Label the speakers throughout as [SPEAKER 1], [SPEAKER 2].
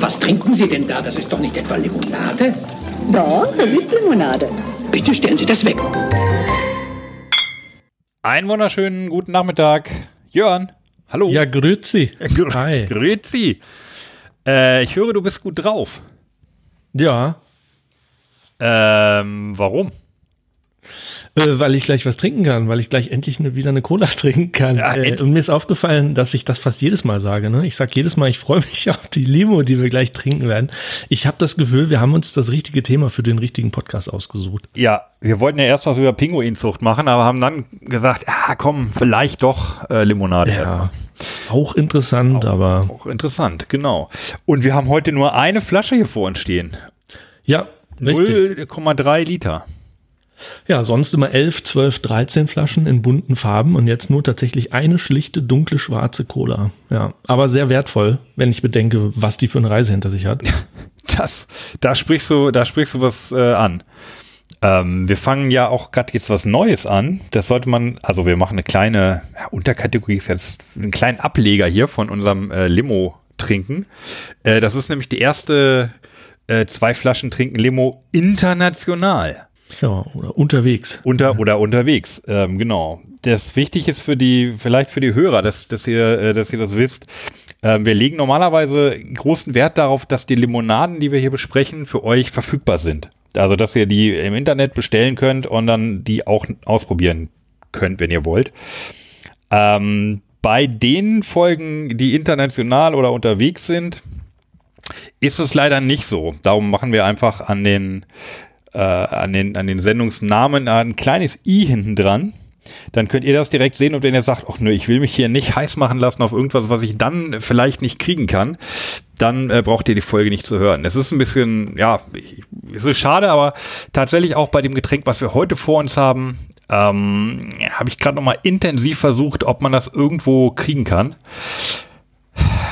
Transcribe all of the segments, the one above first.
[SPEAKER 1] Was trinken Sie denn da? Das ist doch nicht etwa Limonade?
[SPEAKER 2] Doch, das ist Limonade.
[SPEAKER 1] Bitte stellen Sie das weg.
[SPEAKER 3] Einen wunderschönen guten Nachmittag. Jörn, hallo.
[SPEAKER 4] Ja, grüezi.
[SPEAKER 3] Gr
[SPEAKER 4] Hi.
[SPEAKER 3] Grüezi. Äh, ich höre, du bist gut drauf.
[SPEAKER 4] Ja,
[SPEAKER 3] Ähm, warum?
[SPEAKER 4] Äh, weil ich gleich was trinken kann, weil ich gleich endlich ne, wieder eine Cola trinken kann.
[SPEAKER 3] Ja,
[SPEAKER 4] äh, und mir ist aufgefallen, dass ich das fast jedes Mal sage. Ne? Ich sage jedes Mal, ich freue mich auf die Limo, die wir gleich trinken werden. Ich habe das Gefühl, wir haben uns das richtige Thema für den richtigen Podcast ausgesucht.
[SPEAKER 3] Ja, wir wollten ja erst was über Pinguinzucht machen, aber haben dann gesagt, ja komm, vielleicht doch äh, Limonade.
[SPEAKER 4] Ja, auch interessant, aber
[SPEAKER 3] Auch interessant, genau. Und wir haben heute nur eine Flasche hier vor uns stehen.
[SPEAKER 4] ja, richtig.
[SPEAKER 3] 0,3 Liter.
[SPEAKER 4] Ja, sonst immer 11, 12, 13 Flaschen in bunten Farben und jetzt nur tatsächlich eine schlichte, dunkle, schwarze Cola. Ja, aber sehr wertvoll, wenn ich bedenke, was die für eine Reise hinter sich hat.
[SPEAKER 3] Das, da sprichst du, da sprichst du was äh, an. Ähm, wir fangen ja auch gerade jetzt was Neues an. Das sollte man, also wir machen eine kleine ja, Unterkategorie, ist jetzt einen kleinen Ableger hier von unserem äh, Limo trinken. Äh, das ist nämlich die erste äh, zwei Flaschen trinken Limo international.
[SPEAKER 4] Ja, oder unterwegs.
[SPEAKER 3] Unter oder unterwegs, ähm, genau. Das wichtig ist für die, vielleicht für die Hörer, dass, dass ihr, äh, dass ihr das wisst. Ähm, wir legen normalerweise großen Wert darauf, dass die Limonaden, die wir hier besprechen, für euch verfügbar sind. Also, dass ihr die im Internet bestellen könnt und dann die auch ausprobieren könnt, wenn ihr wollt. Ähm, bei den Folgen, die international oder unterwegs sind, ist es leider nicht so. Darum machen wir einfach an den, äh, an den, an den Sendungsnamen ein kleines i hinten dran. Dann könnt ihr das direkt sehen und wenn ihr sagt, ach nö, ich will mich hier nicht heiß machen lassen auf irgendwas, was ich dann vielleicht nicht kriegen kann, dann äh, braucht ihr die Folge nicht zu hören. Es ist ein bisschen, ja, ich- es ist schade, aber tatsächlich auch bei dem Getränk, was wir heute vor uns haben, ähm, habe ich gerade nochmal intensiv versucht, ob man das irgendwo kriegen kann.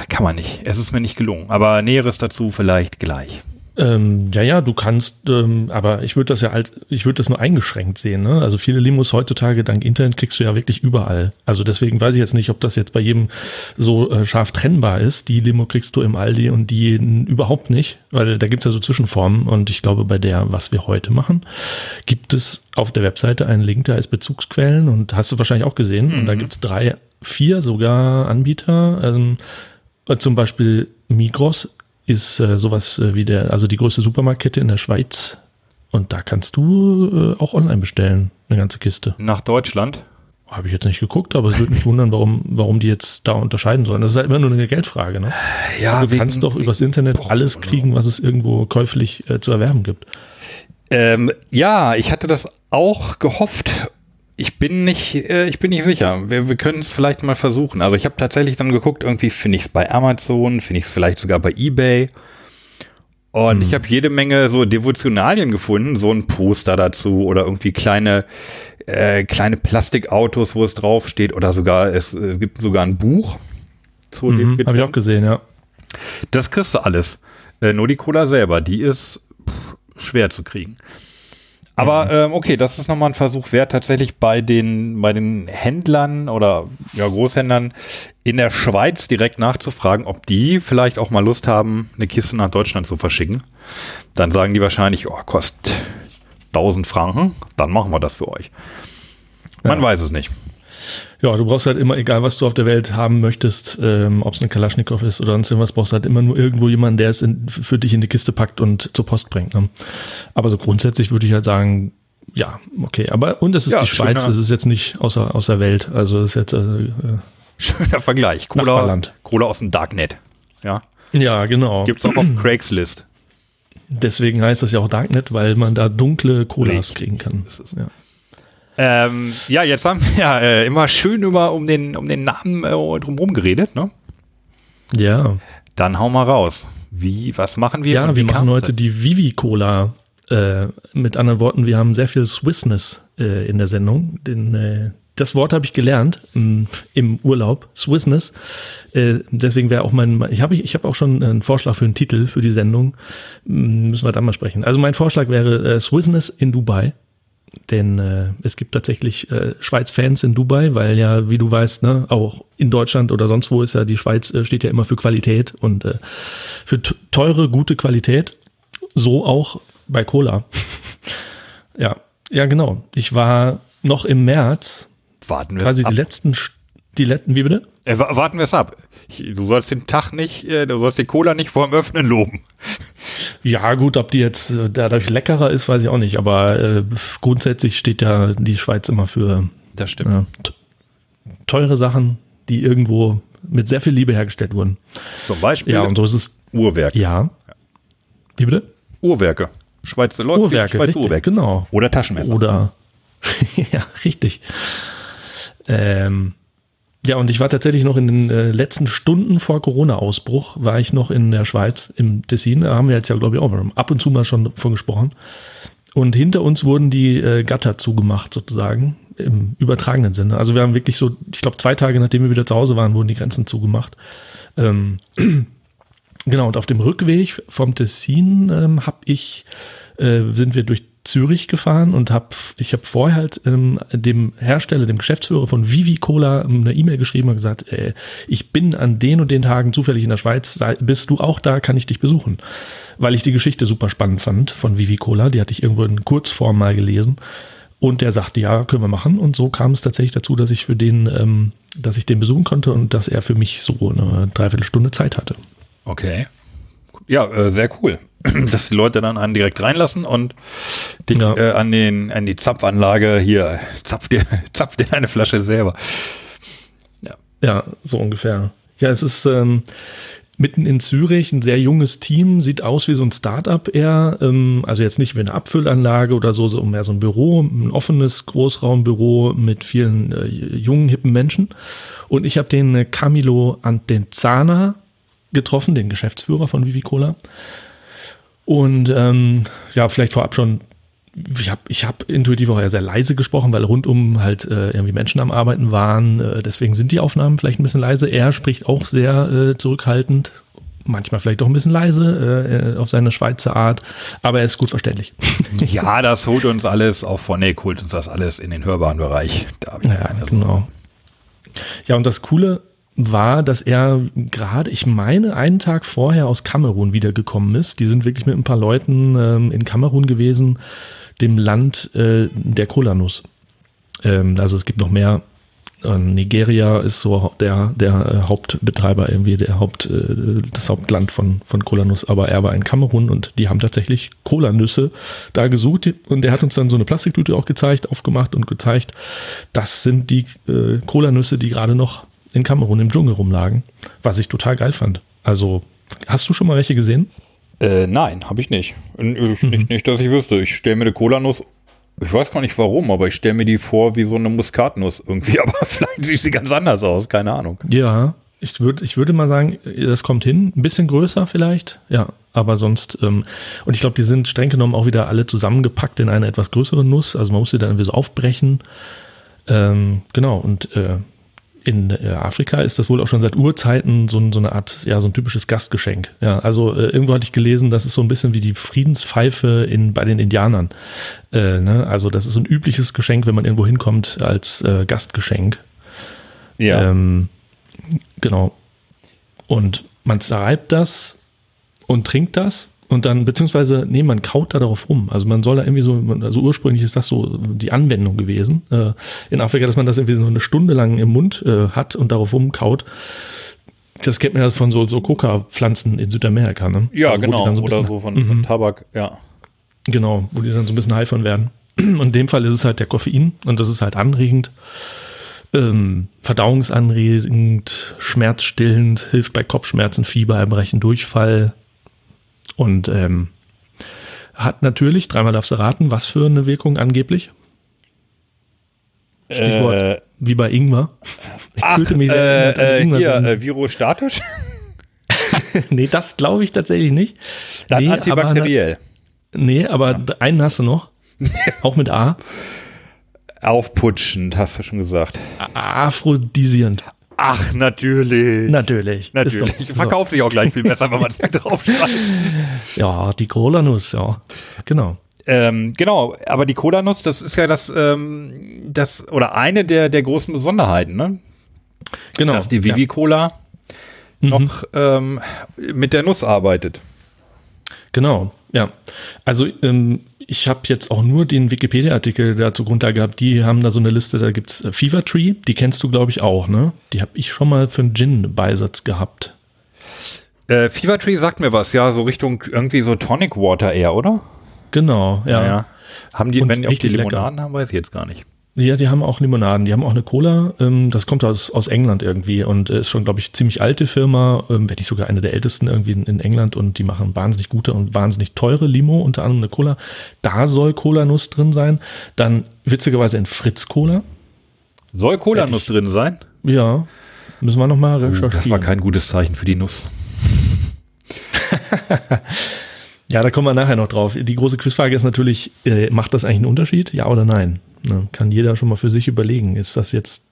[SPEAKER 3] Kann man nicht. Es ist mir nicht gelungen. Aber Näheres dazu vielleicht gleich.
[SPEAKER 4] Ähm, ja, ja, du kannst, ähm, aber ich würde das ja halt, ich würde das nur eingeschränkt sehen. Ne? Also viele Limos heutzutage dank Internet kriegst du ja wirklich überall. Also deswegen weiß ich jetzt nicht, ob das jetzt bei jedem so äh, scharf trennbar ist. Die Limo kriegst du im Aldi und die überhaupt nicht, weil da gibt's ja so Zwischenformen. Und ich glaube, bei der, was wir heute machen, gibt es auf der Webseite einen Link, da ist Bezugsquellen und hast du wahrscheinlich auch gesehen. Und da gibt's drei, vier sogar Anbieter. Ähm, äh, zum Beispiel Migros ist äh, sowas äh, wie der, also die größte Supermarktkette in der Schweiz. Und da kannst du äh, auch online bestellen, eine ganze Kiste.
[SPEAKER 3] Nach Deutschland.
[SPEAKER 4] Habe ich jetzt nicht geguckt, aber es würde mich wundern, warum, warum die jetzt da unterscheiden sollen. Das ist halt immer nur eine Geldfrage, ne?
[SPEAKER 3] Ja,
[SPEAKER 4] du kannst doch übers Internet alles kriegen, was es irgendwo käuflich äh, zu erwerben gibt.
[SPEAKER 3] Ähm, ja, ich hatte das auch gehofft. Ich bin nicht, äh, ich bin nicht sicher. Wir, wir können es vielleicht mal versuchen. Also ich habe tatsächlich dann geguckt, irgendwie finde ich es bei Amazon, finde ich es vielleicht sogar bei eBay. Und ich habe jede Menge so Devotionalien gefunden, so ein Poster dazu oder irgendwie kleine äh, kleine Plastikautos, wo es draufsteht oder sogar es, äh, gibt sogar ein Buch zu dem
[SPEAKER 4] Mhm, Habe ich auch gesehen, ja.
[SPEAKER 3] Das kriegst du alles. Äh, nur die Cola selber, die ist pff, schwer zu kriegen. Aber ähm, okay, das ist nochmal ein Versuch wert, tatsächlich bei den, bei den Händlern oder ja, Großhändlern in der Schweiz direkt nachzufragen, ob die vielleicht auch mal Lust haben, eine Kiste nach Deutschland zu verschicken. Dann sagen die wahrscheinlich, oh, kostet 1000 Franken, dann machen wir das für euch. Man
[SPEAKER 4] Ja.
[SPEAKER 3] weiß es nicht.
[SPEAKER 4] Ja, du brauchst halt immer, egal was du auf der Welt haben möchtest, ähm, ob es eine Kalaschnikow ist oder sonst irgendwas, brauchst du halt immer nur irgendwo jemanden, der es in, für dich in die Kiste packt und zur Post bringt. Ne? Aber so grundsätzlich würde ich halt sagen, ja, okay. Aber und es ist
[SPEAKER 3] Ja,
[SPEAKER 4] die Schweiz, es ist jetzt nicht außer, außer Welt. Also es ist jetzt äh, äh,
[SPEAKER 3] Schöner Vergleich. Cola. Cola aus dem Darknet. Ja.
[SPEAKER 4] ja, genau.
[SPEAKER 3] Gibt's auch auf Craigslist.
[SPEAKER 4] Deswegen heißt das ja auch Darknet, weil man da dunkle Colas kriegen kann.
[SPEAKER 3] ist es.
[SPEAKER 4] Ja.
[SPEAKER 3] Ähm, ja, jetzt haben wir ja äh, immer schön über um den, um den Namen äh, drumherum geredet, ne?
[SPEAKER 4] ja.
[SPEAKER 3] Dann hau mal raus. Wie, was machen wir?
[SPEAKER 4] Ja, wir machen heute
[SPEAKER 3] das?
[SPEAKER 4] die Vivi Cola. Äh, mit anderen Worten, wir haben sehr viel Swissness äh, in der Sendung. Den, äh, das Wort habe ich gelernt im, im Urlaub, Swissness. Äh, deswegen wäre auch mein, ich habe ich hab auch schon einen Vorschlag für einen Titel für die Sendung. Hm, Müssen wir dann mal sprechen. Also mein Vorschlag wäre äh, Swissness in Dubai. Denn äh, es gibt tatsächlich äh, Schweiz-Fans in Dubai, weil ja, wie du weißt, ne, auch in Deutschland oder sonst wo ist ja die Schweiz äh, steht ja immer für Qualität und äh, für teure, gute Qualität. So auch bei Cola. ja, ja, genau. Ich war noch im März,
[SPEAKER 3] Warten wir
[SPEAKER 4] quasi
[SPEAKER 3] ab.
[SPEAKER 4] die letzten, St- die letzten, wie bitte?
[SPEAKER 3] Äh, wa- warten wir es ab. Du sollst den Tag nicht, äh, du sollst die Cola nicht vor dem Öffnen loben.
[SPEAKER 4] Ja, gut, ob die jetzt äh, dadurch leckerer ist, weiß ich auch nicht. Aber äh, grundsätzlich steht ja die Schweiz immer für
[SPEAKER 3] Das stimmt.
[SPEAKER 4] ja, t- teure Sachen, die irgendwo mit sehr viel Liebe hergestellt wurden.
[SPEAKER 3] Zum Beispiel
[SPEAKER 4] Ja, und so ist es.
[SPEAKER 3] Uhrwerke.
[SPEAKER 4] Ja. Wie bitte?
[SPEAKER 3] Uhrwerke. Schweizer Leute.
[SPEAKER 4] Uhrwerke,
[SPEAKER 3] Schweizer
[SPEAKER 4] richtig,
[SPEAKER 3] Uhrwerke.
[SPEAKER 4] genau.
[SPEAKER 3] Oder Taschenmesser.
[SPEAKER 4] Oder ja, richtig. Ähm, ja, und ich war tatsächlich noch in den äh, letzten Stunden vor Corona-Ausbruch, war ich noch in der Schweiz, im Tessin. Da haben wir jetzt ja, glaube ich, auch ab und zu mal schon von gesprochen. Und hinter uns wurden die äh, Gatter zugemacht, sozusagen, im übertragenen Sinne. Also wir haben wirklich so, ich glaube, zwei Tage nachdem wir wieder zu Hause waren, wurden die Grenzen zugemacht. Ähm, genau, und auf dem Rückweg vom Tessin ähm, hab ich, äh, sind wir durch Zürich gefahren und hab, ich habe vorher halt ähm, dem Hersteller, dem Geschäftsführer von Vivi Cola eine E-Mail geschrieben und gesagt, äh, ich bin an den und den Tagen zufällig in der Schweiz, bist du auch da, kann ich dich besuchen. Weil ich die Geschichte super spannend fand von Vivi Cola, die hatte ich irgendwo in Kurzform mal gelesen. Und der sagte, ja, können wir machen. Und so kam es tatsächlich dazu, dass ich für den, ähm, dass ich den besuchen konnte und dass er für mich so eine Dreiviertelstunde Zeit hatte.
[SPEAKER 3] Okay. Ja, äh, sehr cool. Dass die Leute dann einen direkt reinlassen und dich
[SPEAKER 4] Ja.
[SPEAKER 3] äh, an, den, an die Zapfanlage hier, zapf dir, zapf dir eine Flasche selber.
[SPEAKER 4] Ja, so ungefähr. Ja, es ist ähm, mitten in Zürich ein sehr junges Team, sieht aus wie so ein Start-up eher. Ähm, also jetzt nicht wie eine Abfüllanlage oder so, so mehr so ein Büro, ein offenes Großraumbüro mit vielen äh, jungen, hippen Menschen. Und ich habe den äh, Camilo Antenzana getroffen, den Geschäftsführer von Vivi Cola. Und ähm, ja, vielleicht vorab schon, ich habe ich hab intuitiv auch eher sehr leise gesprochen, weil rundum halt äh, irgendwie Menschen am Arbeiten waren. Äh, deswegen sind die Aufnahmen vielleicht ein bisschen leise. Er spricht auch sehr äh, zurückhaltend, manchmal vielleicht auch ein bisschen leise äh, auf seine Schweizer Art, aber er ist gut verständlich.
[SPEAKER 3] Ja, das holt uns alles, auch Nick holt uns das alles in den hörbaren Bereich. Da ich
[SPEAKER 4] Ja,
[SPEAKER 3] keine
[SPEAKER 4] genau. Ja, und das Coole war, dass er gerade, ich meine, einen Tag vorher aus Kamerun wiedergekommen ist. Die sind wirklich mit ein paar Leuten ähm, in Kamerun gewesen, dem Land äh, der Kolanuss. Ähm, also es gibt noch mehr. Äh, Nigeria ist so der, der äh, Hauptbetreiber, irgendwie der Haupt, äh, das Hauptland von, von Kolanuss, aber er war in Kamerun und die haben tatsächlich Kolanüsse da gesucht und er hat uns dann so eine Plastiktüte auch gezeigt, aufgemacht und gezeigt, das sind die äh, Kolanüsse, die gerade noch in Kamerun im Dschungel rumlagen, was ich total geil fand. Also, hast du schon mal welche gesehen?
[SPEAKER 3] Äh, nein, habe ich nicht. Ich,
[SPEAKER 4] Mhm.
[SPEAKER 3] nicht. Nicht, dass ich wüsste. Ich stelle mir eine Kolanuss, ich weiß gar nicht warum, aber ich stelle mir die vor wie so eine Muskatnuss irgendwie. Aber vielleicht sieht sie ganz anders aus, keine Ahnung.
[SPEAKER 4] Ja, ich würde, ich würde mal sagen, das kommt hin. Ein bisschen größer vielleicht, ja. Aber sonst, ähm, und ich glaube, die sind streng genommen auch wieder alle zusammengepackt in eine etwas größere Nuss. Also man muss sie dann irgendwie so aufbrechen. Ähm, genau, und äh, in äh, Afrika ist das wohl auch schon seit Urzeiten so, ein- so eine Art, ja, so ein typisches Gastgeschenk. Ja, also äh, irgendwo hatte ich gelesen, das ist so ein bisschen wie die Friedenspfeife in, bei den Indianern. Äh, ne? Also das ist so ein übliches Geschenk, wenn man irgendwo hinkommt als äh, Gastgeschenk.
[SPEAKER 3] Ja.
[SPEAKER 4] Ähm, genau. Und man zerreibt das und trinkt das und dann, beziehungsweise, nee, man kaut da darauf rum. Also man soll da irgendwie so, also ursprünglich ist das so die Anwendung gewesen äh, in Afrika, dass man das irgendwie so eine Stunde lang im Mund äh, hat und darauf rumkaut. Das kennt man ja von so, so Coca-Pflanzen in Südamerika, ne?
[SPEAKER 3] ja,
[SPEAKER 4] Also
[SPEAKER 3] genau.
[SPEAKER 4] dann so
[SPEAKER 3] Oder so von, von Tabak, ja.
[SPEAKER 4] Genau, wo die dann so ein bisschen von werden. Und in dem Fall ist es halt der Koffein und das ist halt anregend, ähm, verdauungsanregend, schmerzstillend, hilft bei Kopfschmerzen, Fieber, Erbrechen, Durchfall und ähm, hat natürlich, dreimal darfst du raten, was für eine Wirkung angeblich? Stichwort,
[SPEAKER 3] Äh,
[SPEAKER 4] wie bei Ingwer. Ich
[SPEAKER 3] ach,
[SPEAKER 4] fühlte mich sehr
[SPEAKER 3] äh, äh,
[SPEAKER 4] Ingwer-
[SPEAKER 3] hier, äh, virostatisch?
[SPEAKER 4] nee, das glaube ich tatsächlich nicht.
[SPEAKER 3] Dann
[SPEAKER 4] nee,
[SPEAKER 3] antibakteriell.
[SPEAKER 4] Aber, nee, aber einen hast du noch. Auch mit A.
[SPEAKER 3] Aufputschend, hast du schon gesagt.
[SPEAKER 4] Aphrodisierend.
[SPEAKER 3] Ach, natürlich.
[SPEAKER 4] Natürlich.
[SPEAKER 3] Natürlich. Verkauft sich auch gleich viel besser, wenn man draufschreibt.
[SPEAKER 4] So. Ja, die Cola-Nuss, ja. Genau.
[SPEAKER 3] Ähm, genau, aber die Cola-Nuss, das ist ja das, ähm, das oder eine der, der großen Besonderheiten, ne?
[SPEAKER 4] Genau.
[SPEAKER 3] Dass die Vivi Cola
[SPEAKER 4] Mhm.
[SPEAKER 3] noch ähm, mit der Nuss arbeitet.
[SPEAKER 4] Genau, ja. Also ähm, ich habe jetzt auch nur den Wikipedia-Artikel dazu Grundlage gehabt. Die haben da so eine Liste, da gibt's äh, Fever Tree, die kennst du, glaube ich, auch, ne? Die habe ich schon mal für einen Gin-Beisatz gehabt.
[SPEAKER 3] Äh, Fever Tree sagt mir was, ja, so Richtung irgendwie so Tonic Water eher, oder?
[SPEAKER 4] Genau, ja.
[SPEAKER 3] Haben die,
[SPEAKER 4] Und
[SPEAKER 3] wenn die auch die
[SPEAKER 4] lecker.
[SPEAKER 3] Limonaden haben, weiß ich jetzt gar nicht.
[SPEAKER 4] Ja, die haben auch Limonaden, die haben auch eine Cola, ähm, das kommt aus, aus England irgendwie und äh, ist schon, glaube ich, ziemlich alte Firma, ähm, wenn nicht sogar eine der ältesten irgendwie in, England und die machen wahnsinnig gute und wahnsinnig teure Limo, unter anderem eine Cola. Da soll Cola-Nuss drin sein. Dann witzigerweise in Fritz-Cola.
[SPEAKER 3] Soll Cola-Nuss drin sein?
[SPEAKER 4] Ja, müssen wir nochmal recherchieren.
[SPEAKER 3] das war kein gutes Zeichen für die Nuss.
[SPEAKER 4] Ja, da kommen wir nachher noch drauf. Die große Quizfrage ist natürlich, äh, macht das eigentlich einen Unterschied? Ja oder nein? Ne, kann jeder schon mal für sich überlegen. Ist das jetzt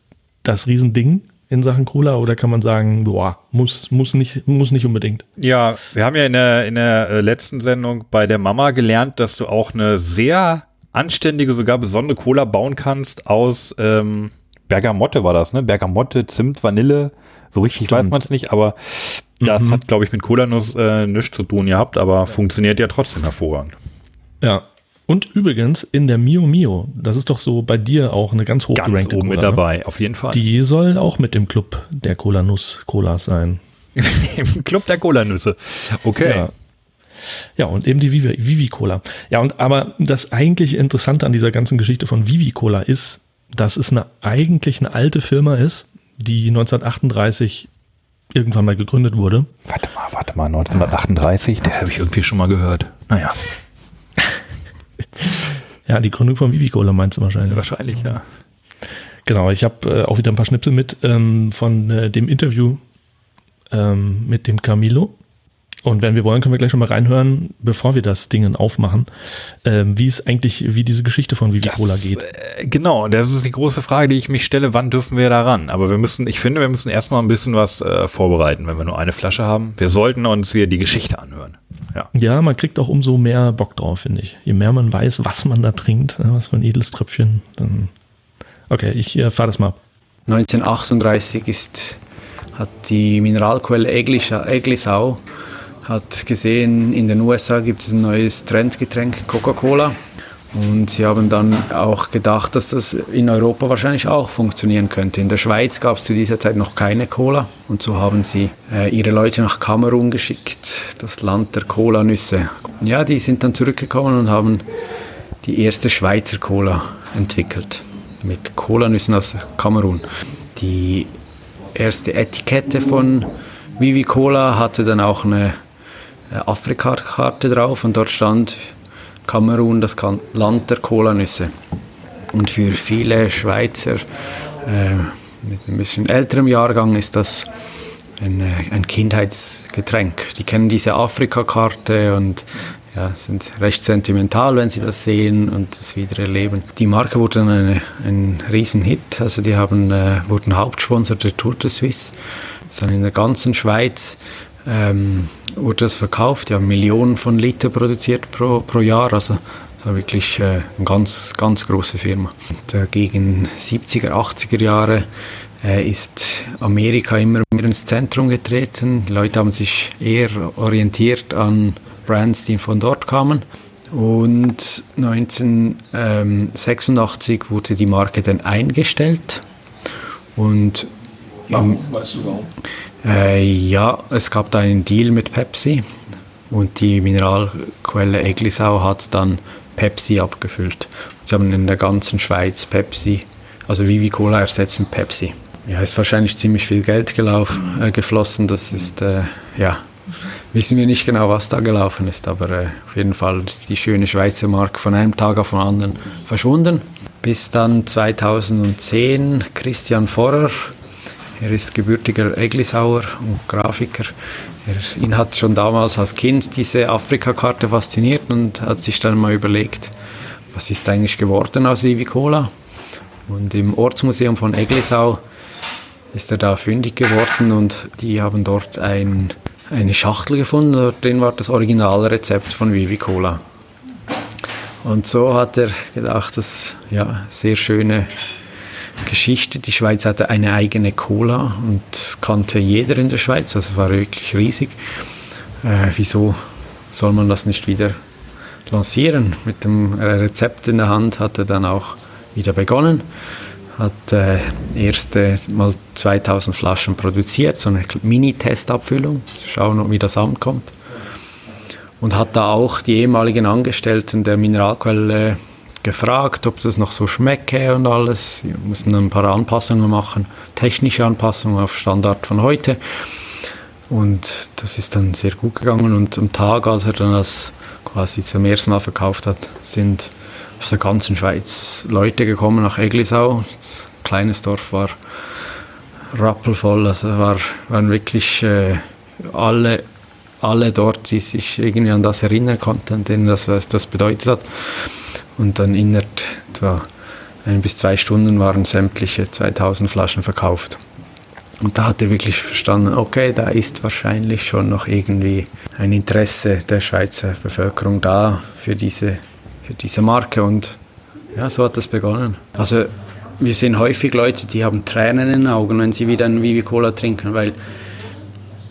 [SPEAKER 4] das Riesending in Sachen Cola oder kann man sagen, boah, muss, muss, nicht, muss nicht unbedingt?
[SPEAKER 3] Ja, wir haben ja in der, in der äh, letzten Sendung bei der Mama gelernt, dass du auch eine sehr anständige, sogar besondere Cola bauen kannst aus ähm, Bergamotte war das, ne? Bergamotte, Zimt, Vanille. So richtig weiß man es nicht, aber das
[SPEAKER 4] Mhm.
[SPEAKER 3] hat, glaube ich, mit Cola-Nuss äh, nichts zu tun gehabt, aber funktioniert ja trotzdem hervorragend.
[SPEAKER 4] Ja. Und übrigens in der Mio Mio, das ist doch so bei dir auch eine ganz
[SPEAKER 3] Ganz
[SPEAKER 4] hochgerankte
[SPEAKER 3] oben mit
[SPEAKER 4] Cola, ne?
[SPEAKER 3] dabei, auf jeden Fall.
[SPEAKER 4] Die soll auch mit dem Club der Cola Nuss Colas sein.
[SPEAKER 3] Im Club der Cola-Nüsse. Okay.
[SPEAKER 4] Ja. Ja, und eben die Vivi, Vivi Cola. Ja, und aber das eigentlich Interessante an dieser ganzen Geschichte von Vivi Cola ist, dass es eine eigentlich eine alte Firma ist, die 1938 irgendwann mal gegründet wurde.
[SPEAKER 3] Warte mal, warte mal, 1938, der habe ich irgendwie schon mal gehört. Naja,
[SPEAKER 4] Ja, die Gründung von Vivi Cola meinst du wahrscheinlich.
[SPEAKER 3] wahrscheinlich, ja.
[SPEAKER 4] Genau, ich habe äh, auch wieder ein paar Schnipsel mit ähm, von äh, dem Interview ähm, mit dem Camilo. Und wenn wir wollen, können wir gleich schon mal reinhören, bevor wir das Ding aufmachen, ähm, wie es eigentlich, wie diese Geschichte von Vivi Cola geht.
[SPEAKER 3] Äh, genau, das ist die große Frage, die ich mich stelle, wann dürfen wir da ran? Aber wir müssen, ich finde, wir müssen erstmal ein bisschen was äh, vorbereiten, wenn wir nur eine Flasche haben. Wir sollten uns hier die Geschichte anhören. Ja.
[SPEAKER 4] Ja, man kriegt auch umso mehr Bock drauf, finde ich. Je mehr man weiß, was man da trinkt, was für ein edles Tröpfchen, dann. Okay, ich äh, fahre das mal ab.
[SPEAKER 5] 1938 ist, hat die Mineralquelle Eglisau hat gesehen, in den USA gibt es ein neues Trendgetränk, Coca-Cola. Und sie haben dann auch gedacht, dass das in Europa wahrscheinlich auch funktionieren könnte. In der Schweiz gab es zu dieser Zeit noch keine Cola. Und so haben sie äh, ihre Leute nach Kamerun geschickt, das Land der Cola-Nüsse. Ja, die sind dann zurückgekommen und haben die erste Schweizer Cola entwickelt. Mit Cola-Nüssen aus Kamerun. Die erste Etikette von Vivi Cola hatte dann auch eine Afrika-Karte drauf und dort stand Kamerun, das Land der Cola-Nüsse. Und für viele Schweizer äh, mit ein bisschen älterem Jahrgang ist das ein, äh, ein Kindheitsgetränk. Die kennen diese Afrika-Karte und ja, sind recht sentimental, wenn sie das sehen und das wieder erleben. Die Marke wurde dann eine, ein Riesenhit. Also die haben, äh, wurden Hauptsponsor der Tour de Suisse. Das ist dann in der ganzen Schweiz ähm, wurde das verkauft. Die haben Millionen von Liter produziert pro, pro Jahr. Also das war wirklich äh, eine ganz, ganz große Firma. Und, äh, gegen 70er, 80er Jahre äh, ist Amerika immer mehr ins Zentrum getreten. Die Leute haben sich eher orientiert an Brands, die von dort kamen. Und 1986 wurde die Marke dann eingestellt. Und im,
[SPEAKER 4] Weißt du warum?
[SPEAKER 5] Äh, ja, es gab da einen Deal mit Pepsi und die Mineralquelle Eglisau hat dann Pepsi abgefüllt. Sie haben in der ganzen Schweiz Pepsi, also Vivi Cola ersetzt mit Pepsi. Ja, ist wahrscheinlich ziemlich viel Geld gelaufen, äh, geflossen. Das ist, äh, ja, wissen wir nicht genau, was da gelaufen ist, aber äh, auf jeden Fall ist die schöne Schweizer Marke von einem Tag auf den anderen verschwunden. Bis dann 2010 Christian Forrer, er ist gebürtiger Eglisauer und Grafiker. Er, ihn hat schon damals als Kind diese Afrika-Karte fasziniert und hat sich dann mal überlegt, was ist eigentlich geworden aus Vivi Cola? Und im Ortsmuseum von Eglisau ist er da fündig geworden und die haben dort ein, eine Schachtel gefunden, drin war das Originalrezept von Vivi Cola. Und so hat er gedacht, das ja sehr schöne Geschichte. Die Schweiz hatte eine eigene Cola und kannte jeder in der Schweiz. Also es war wirklich riesig. Äh, wieso soll man das nicht wieder lancieren? Mit dem Rezept in der Hand hat er dann auch wieder begonnen. Hat äh, erste mal 2000 Flaschen produziert, so eine Mini-Testabfüllung, zu schauen, wie das ankommt. Und hat da auch die ehemaligen Angestellten der Mineralquelle gefragt, ob das noch so schmecke und alles. Wir mussten ein paar Anpassungen machen, technische Anpassungen auf Standard von heute. Und das ist dann sehr gut gegangen. Und am Tag, als er dann das quasi zum ersten Mal verkauft hat, sind aus der ganzen Schweiz Leute gekommen nach Eglisau. Das kleines Dorf war rappelvoll. Also war, waren wirklich äh, alle, alle dort, die sich irgendwie an das erinnern konnten, denen das, das bedeutet hat. Und dann innerhalb etwa ein bis zwei Stunden waren sämtliche 2000 Flaschen verkauft. Und da hat er wirklich verstanden, okay, da ist wahrscheinlich schon noch irgendwie ein Interesse der Schweizer Bevölkerung da für diese, für diese Marke. Und ja, so hat das begonnen. Also wir sehen häufig Leute, die haben Tränen in den Augen, wenn sie wieder ein Vivi Cola trinken, weil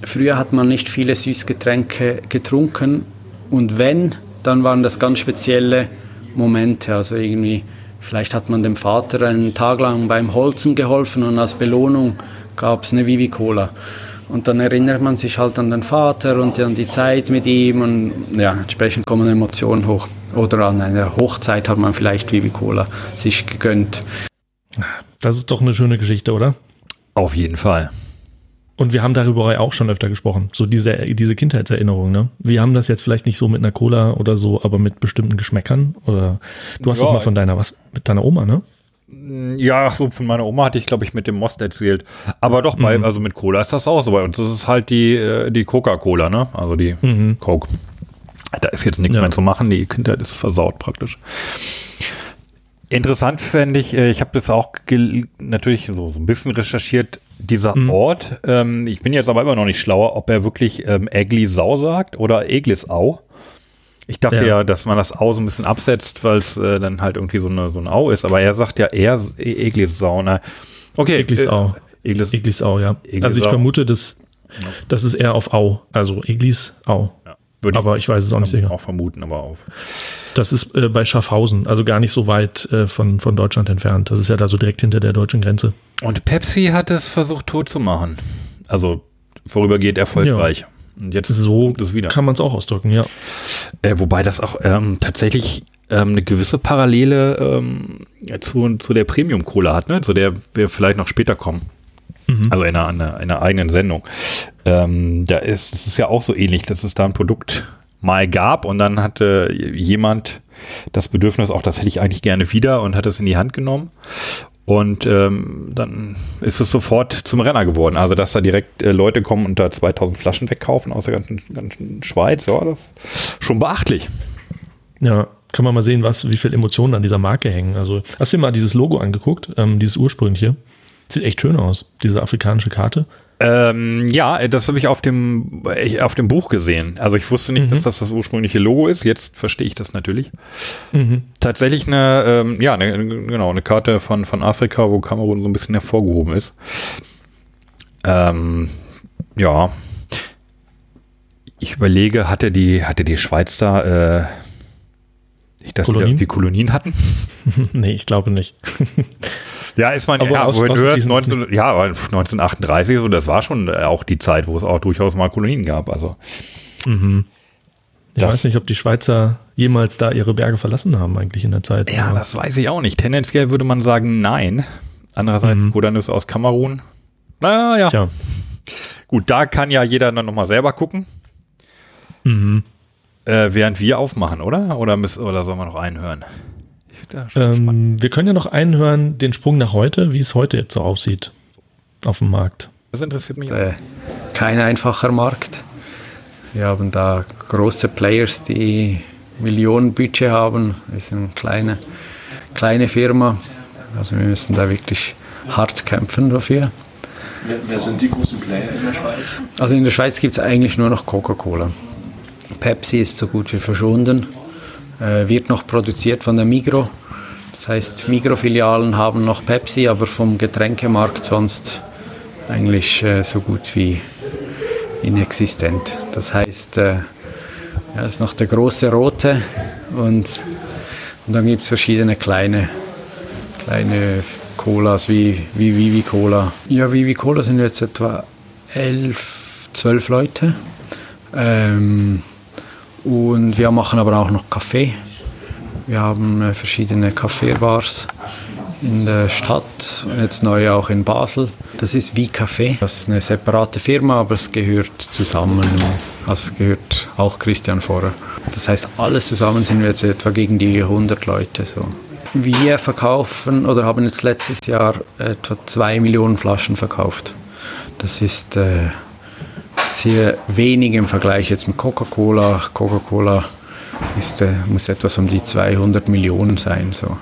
[SPEAKER 5] früher hat man nicht viele Süßgetränke getrunken und wenn, dann waren das ganz spezielle Momente. Also irgendwie, vielleicht hat man dem Vater einen Tag lang beim Holzen geholfen und als Belohnung gab es eine Vivi Cola. Und dann erinnert man sich halt an den Vater und an die Zeit mit ihm und ja, entsprechend kommen Emotionen hoch. Oder an einer Hochzeit hat man vielleicht Vivi Cola sich gegönnt.
[SPEAKER 4] Das ist doch eine schöne Geschichte, oder?
[SPEAKER 3] Auf jeden Fall.
[SPEAKER 4] Und wir haben darüber auch schon öfter gesprochen, so diese, diese Kindheitserinnerung, ne? Wir haben das jetzt vielleicht nicht so mit einer Cola oder so, aber mit bestimmten Geschmäckern. Oder du hast ja, doch mal von deiner, was, mit deiner Oma, ne?
[SPEAKER 3] Ja, so von meiner Oma hatte ich, glaube ich, mit dem Most erzählt. Aber doch, bei, mhm. also mit Cola ist das auch so bei uns. Das ist halt die, äh, die Coca-Cola, ne? Also die mhm. Coke. Da ist jetzt nichts ja. mehr zu machen, die Kindheit ist versaut praktisch. Interessant fände ich, äh, ich habe das auch natürlich so, so ein bisschen recherchiert, dieser mhm. Ort, ähm, ich bin jetzt aber immer noch nicht schlauer, ob er wirklich ähm, Eglisau sagt oder Eglisau. Ich dachte ja. ja. dass man das Au so ein bisschen absetzt, weil es äh, dann halt irgendwie so eine, so ein Au ist, aber er sagt ja eher e Eglisau. Ne? Okay.
[SPEAKER 4] Eglisau. Äh, Eglis Eglisau, ja. Eglisau. Also ich vermute, dass, das ist eher auf Au, also Eglisau. Würde aber ich, weiß es auch nicht sicher.
[SPEAKER 3] Auch vermuten, aber auf.
[SPEAKER 4] Das ist äh, bei Schaffhausen, also gar nicht so weit äh, von, von Deutschland entfernt. Das ist ja da so direkt hinter der deutschen Grenze.
[SPEAKER 3] Und Pepsi hat es versucht tot zu machen. Also vorübergehend erfolgreich. Ja.
[SPEAKER 4] Und jetzt so kann man es auch ausdrücken, ja.
[SPEAKER 3] Äh, wobei das auch ähm, tatsächlich ähm, eine gewisse Parallele ähm, zu, zu der Premium-Cola hat, ne? zu der wir vielleicht noch später kommen. Mhm. Also in einer, einer, einer eigenen Sendung. Ähm, da ist es ist ja auch so ähnlich, dass es da ein Produkt mal gab und dann hatte jemand das Bedürfnis, auch das hätte ich eigentlich gerne wieder und hat es in die Hand genommen. Und ähm, dann ist es sofort zum Renner geworden. Also, dass da direkt äh, Leute kommen und da 2000 Flaschen wegkaufen aus der ganzen, ganzen Schweiz, ja, das ist schon beachtlich.
[SPEAKER 4] Ja, kann man mal sehen, was, wie viel Emotionen an dieser Marke hängen. Also, hast du dir mal dieses Logo angeguckt, ähm, dieses ursprüngliche? Sieht echt schön aus, diese afrikanische Karte.
[SPEAKER 3] Ähm, ja, das habe ich auf dem, auf dem Buch gesehen. Also ich wusste nicht, mhm. dass das das ursprüngliche Logo ist. Jetzt verstehe ich das natürlich. Mhm. Tatsächlich eine, ähm, ja, eine, genau, eine Karte von, von Afrika, wo Kamerun so ein bisschen hervorgehoben ist. Ähm, ja. Ich überlege, hatte die, hatte die Schweiz da, äh, nicht, dass Kolonien? irgendwie Kolonien hatten?
[SPEAKER 4] nee, ich glaube nicht.
[SPEAKER 3] Ja, ist man, aber ja, aus, aus hörst, 19, ja, 1938, so, das war schon äh, auch die Zeit, wo es auch durchaus mal Kolonien gab. Also.
[SPEAKER 4] Mhm. Ich das, weiß nicht, ob die Schweizer jemals da ihre Berge verlassen haben, eigentlich in der Zeit.
[SPEAKER 3] Ja, aber. das weiß ich auch nicht. Tendenziell würde man sagen, nein. Andererseits, mhm. ist aus Kamerun. Naja, ja. Gut, da kann ja jeder dann nochmal selber gucken. Mhm. Äh, während wir aufmachen, oder? Oder, müssen, oder sollen wir noch einhören?
[SPEAKER 4] Ähm, wir können ja noch einhören, den Sprung nach heute, wie es heute jetzt so aussieht auf dem Markt.
[SPEAKER 5] Das interessiert mich. Äh, kein einfacher Markt. Wir haben da große Players, die Millionen Budget haben. Wir sind eine kleine, kleine Firma. Also wir müssen da wirklich hart kämpfen dafür.
[SPEAKER 1] Wer, wer sind die großen Player in der Schweiz?
[SPEAKER 5] Also in der Schweiz gibt es eigentlich nur noch Coca-Cola. Pepsi ist so gut wie verschwunden. Äh, wird noch produziert von der Migro. Das heißt, Migro-Filialen haben noch Pepsi, aber vom Getränkemarkt sonst eigentlich äh, so gut wie inexistent. Das heißt, äh, ja, ist noch der große rote und, und dann gibt es verschiedene kleine, kleine Colas wie, wie Vivi Cola. Ja, Vivi Cola sind jetzt etwa elf, zwölf Leute. Ähm, und wir machen aber auch noch Kaffee. Wir haben äh, verschiedene Kaffeebars in der Stadt, jetzt neu auch in Basel. Das ist wie Café. Das ist eine separate Firma, aber es gehört zusammen. Es gehört auch Christian Vorer. Das heißt, alles zusammen sind wir jetzt etwa gegen die 100 Leute. So. Wir verkaufen oder haben jetzt letztes Jahr etwa 2 Millionen Flaschen verkauft. Das ist äh, sehr wenig im Vergleich jetzt mit Coca-Cola. Coca-Cola äh, muss etwas um die 200 Millionen sein. So.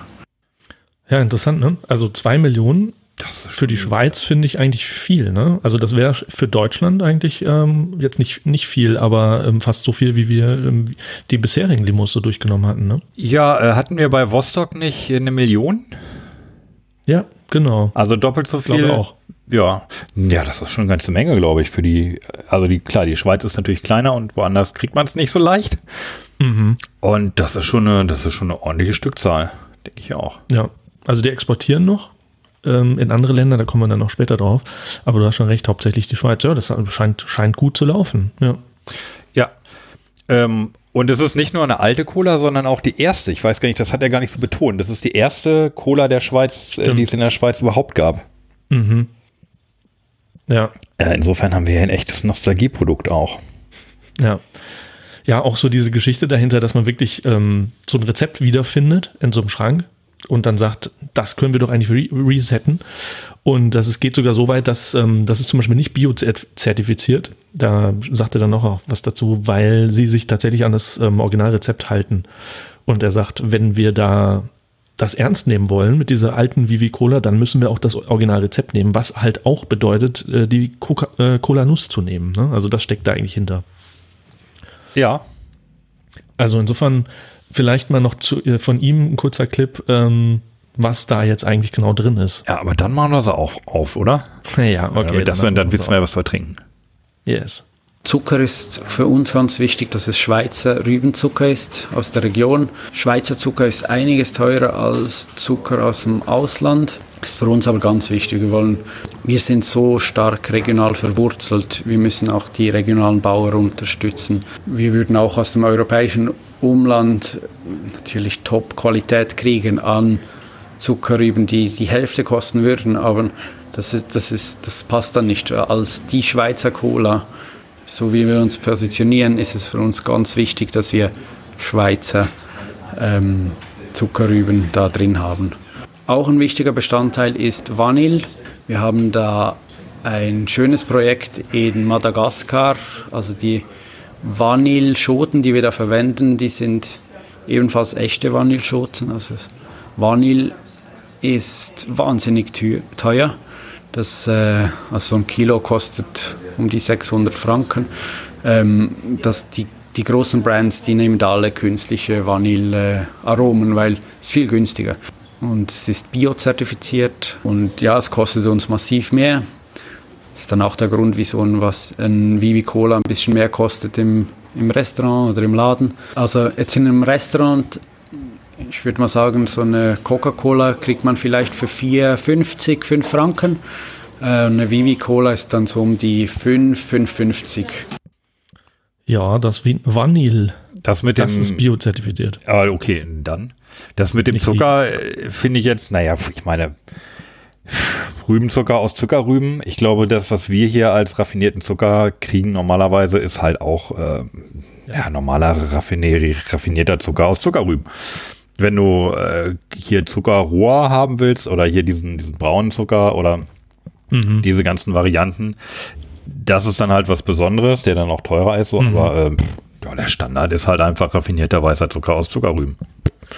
[SPEAKER 4] Ja, interessant, ne? Also zwei Millionen für die Schweiz finde ich eigentlich viel, ne? Also das wäre für Deutschland eigentlich ähm, jetzt nicht, nicht viel, aber ähm, fast so viel, wie wir ähm, die bisherigen Limos so durchgenommen hatten, ne?
[SPEAKER 3] Ja, äh, hatten wir bei Vostok nicht eine Million?
[SPEAKER 4] Ja, genau.
[SPEAKER 3] Also doppelt so viel.
[SPEAKER 4] Glaube auch.
[SPEAKER 3] Ja, ja, das ist schon eine ganze Menge, glaube ich, für die. Also die klar, die Schweiz ist natürlich kleiner und woanders kriegt man es nicht so leicht.
[SPEAKER 4] Mhm.
[SPEAKER 3] Und das ist schon eine, das ist schon eine ordentliche Stückzahl, denke ich auch.
[SPEAKER 4] Ja, also die exportieren noch ähm, in andere Länder, da kommen wir dann noch später drauf. Aber du hast schon recht, hauptsächlich die Schweiz. Ja, das scheint, scheint gut zu laufen. Ja.
[SPEAKER 3] Ja. Ähm, und es ist nicht nur eine alte Cola, sondern auch die erste. Ich weiß gar nicht, das hat er gar nicht so betont. Das ist die erste Cola der Schweiz, äh, die es in der Schweiz überhaupt gab.
[SPEAKER 4] Mhm. Ja.
[SPEAKER 3] Äh, insofern haben wir hier ein echtes Nostalgieprodukt auch.
[SPEAKER 4] Ja. Ja, auch so diese Geschichte dahinter, dass man wirklich ähm, so ein Rezept wiederfindet in so einem Schrank und dann sagt, das können wir doch eigentlich re resetten. Und das es geht sogar so weit, dass ähm, das ist zum Beispiel nicht biozertifiziert. Da sagt er dann noch was dazu, weil sie sich tatsächlich an das ähm, Originalrezept halten. Und er sagt, wenn wir da das ernst nehmen wollen mit dieser alten Vivi Cola, dann müssen wir auch das Originalrezept nehmen, was halt auch bedeutet, äh, die Coca äh, Cola Nuss zu nehmen. Ne? Also das steckt da eigentlich hinter.
[SPEAKER 3] Ja.
[SPEAKER 4] Also insofern vielleicht mal noch zu, äh, von ihm ein kurzer Clip, ähm, was da jetzt eigentlich genau drin ist.
[SPEAKER 3] Ja, aber dann machen wir sie auch auf, oder?
[SPEAKER 4] Ja, okay.
[SPEAKER 3] Damit das, dann, dann wissen wir, was wir trinken.
[SPEAKER 4] Yes.
[SPEAKER 5] Zucker ist für uns ganz wichtig, dass es Schweizer Rübenzucker ist aus der Region. Schweizer Zucker ist einiges teurer als Zucker aus dem Ausland. Ist für uns aber ganz wichtig. Wir, wollen, wir sind so stark regional verwurzelt. Wir müssen auch die regionalen Bauern unterstützen. Wir würden auch aus dem europäischen Umland natürlich Top-Qualität kriegen an Zuckerrüben, die die Hälfte kosten würden. Aber das, ist, das, ist, das passt dann nicht. Als die Schweizer Cola so wie wir uns positionieren, ist es für uns ganz wichtig, dass wir Schweizer ähm, Zuckerrüben da drin haben. Auch ein wichtiger Bestandteil ist Vanille. Wir haben da ein schönes Projekt in Madagaskar. Also die Vanilleschoten, die wir da verwenden, die sind ebenfalls echte Vanilleschoten. Also Vanille ist wahnsinnig teuer. Das, äh, also ein Kilo kostet um die 600 Franken. Ähm, dass die, die großen Brands, die nehmen alle künstliche Vanillearomen, weil es viel günstiger. Und es ist biozertifiziert und ja, es kostet uns massiv mehr. Das ist dann auch der Grund, wieso ein, was, ein Vivi Cola ein bisschen mehr kostet im, im Restaurant oder im Laden. Also jetzt in einem Restaurant, ich würde mal sagen, so eine Coca-Cola kriegt man vielleicht für 4,50, 5 Franken. Äh, eine Vivi Cola ist dann so um die 5, 5,50.
[SPEAKER 4] Ja, das Vanille.
[SPEAKER 3] Das mit dem.
[SPEAKER 4] Das ist biozertifiziert.
[SPEAKER 3] Aber okay, dann. Das mit dem Nicht Zucker äh, finde ich jetzt, naja, ich meine, Rübenzucker aus Zuckerrüben. Ich glaube, das, was wir hier als raffinierten Zucker kriegen, normalerweise ist halt auch äh, ja, normaler raffinierter Zucker aus Zuckerrüben. Wenn du äh, hier Zucker rohr haben willst oder hier diesen, diesen braunen Zucker oder mhm. diese ganzen Varianten. Das ist dann halt was Besonderes, der dann auch teurer ist, so, mhm. aber äh, ja, der Standard ist halt einfach raffinierter weißer Zucker aus Zuckerrüben.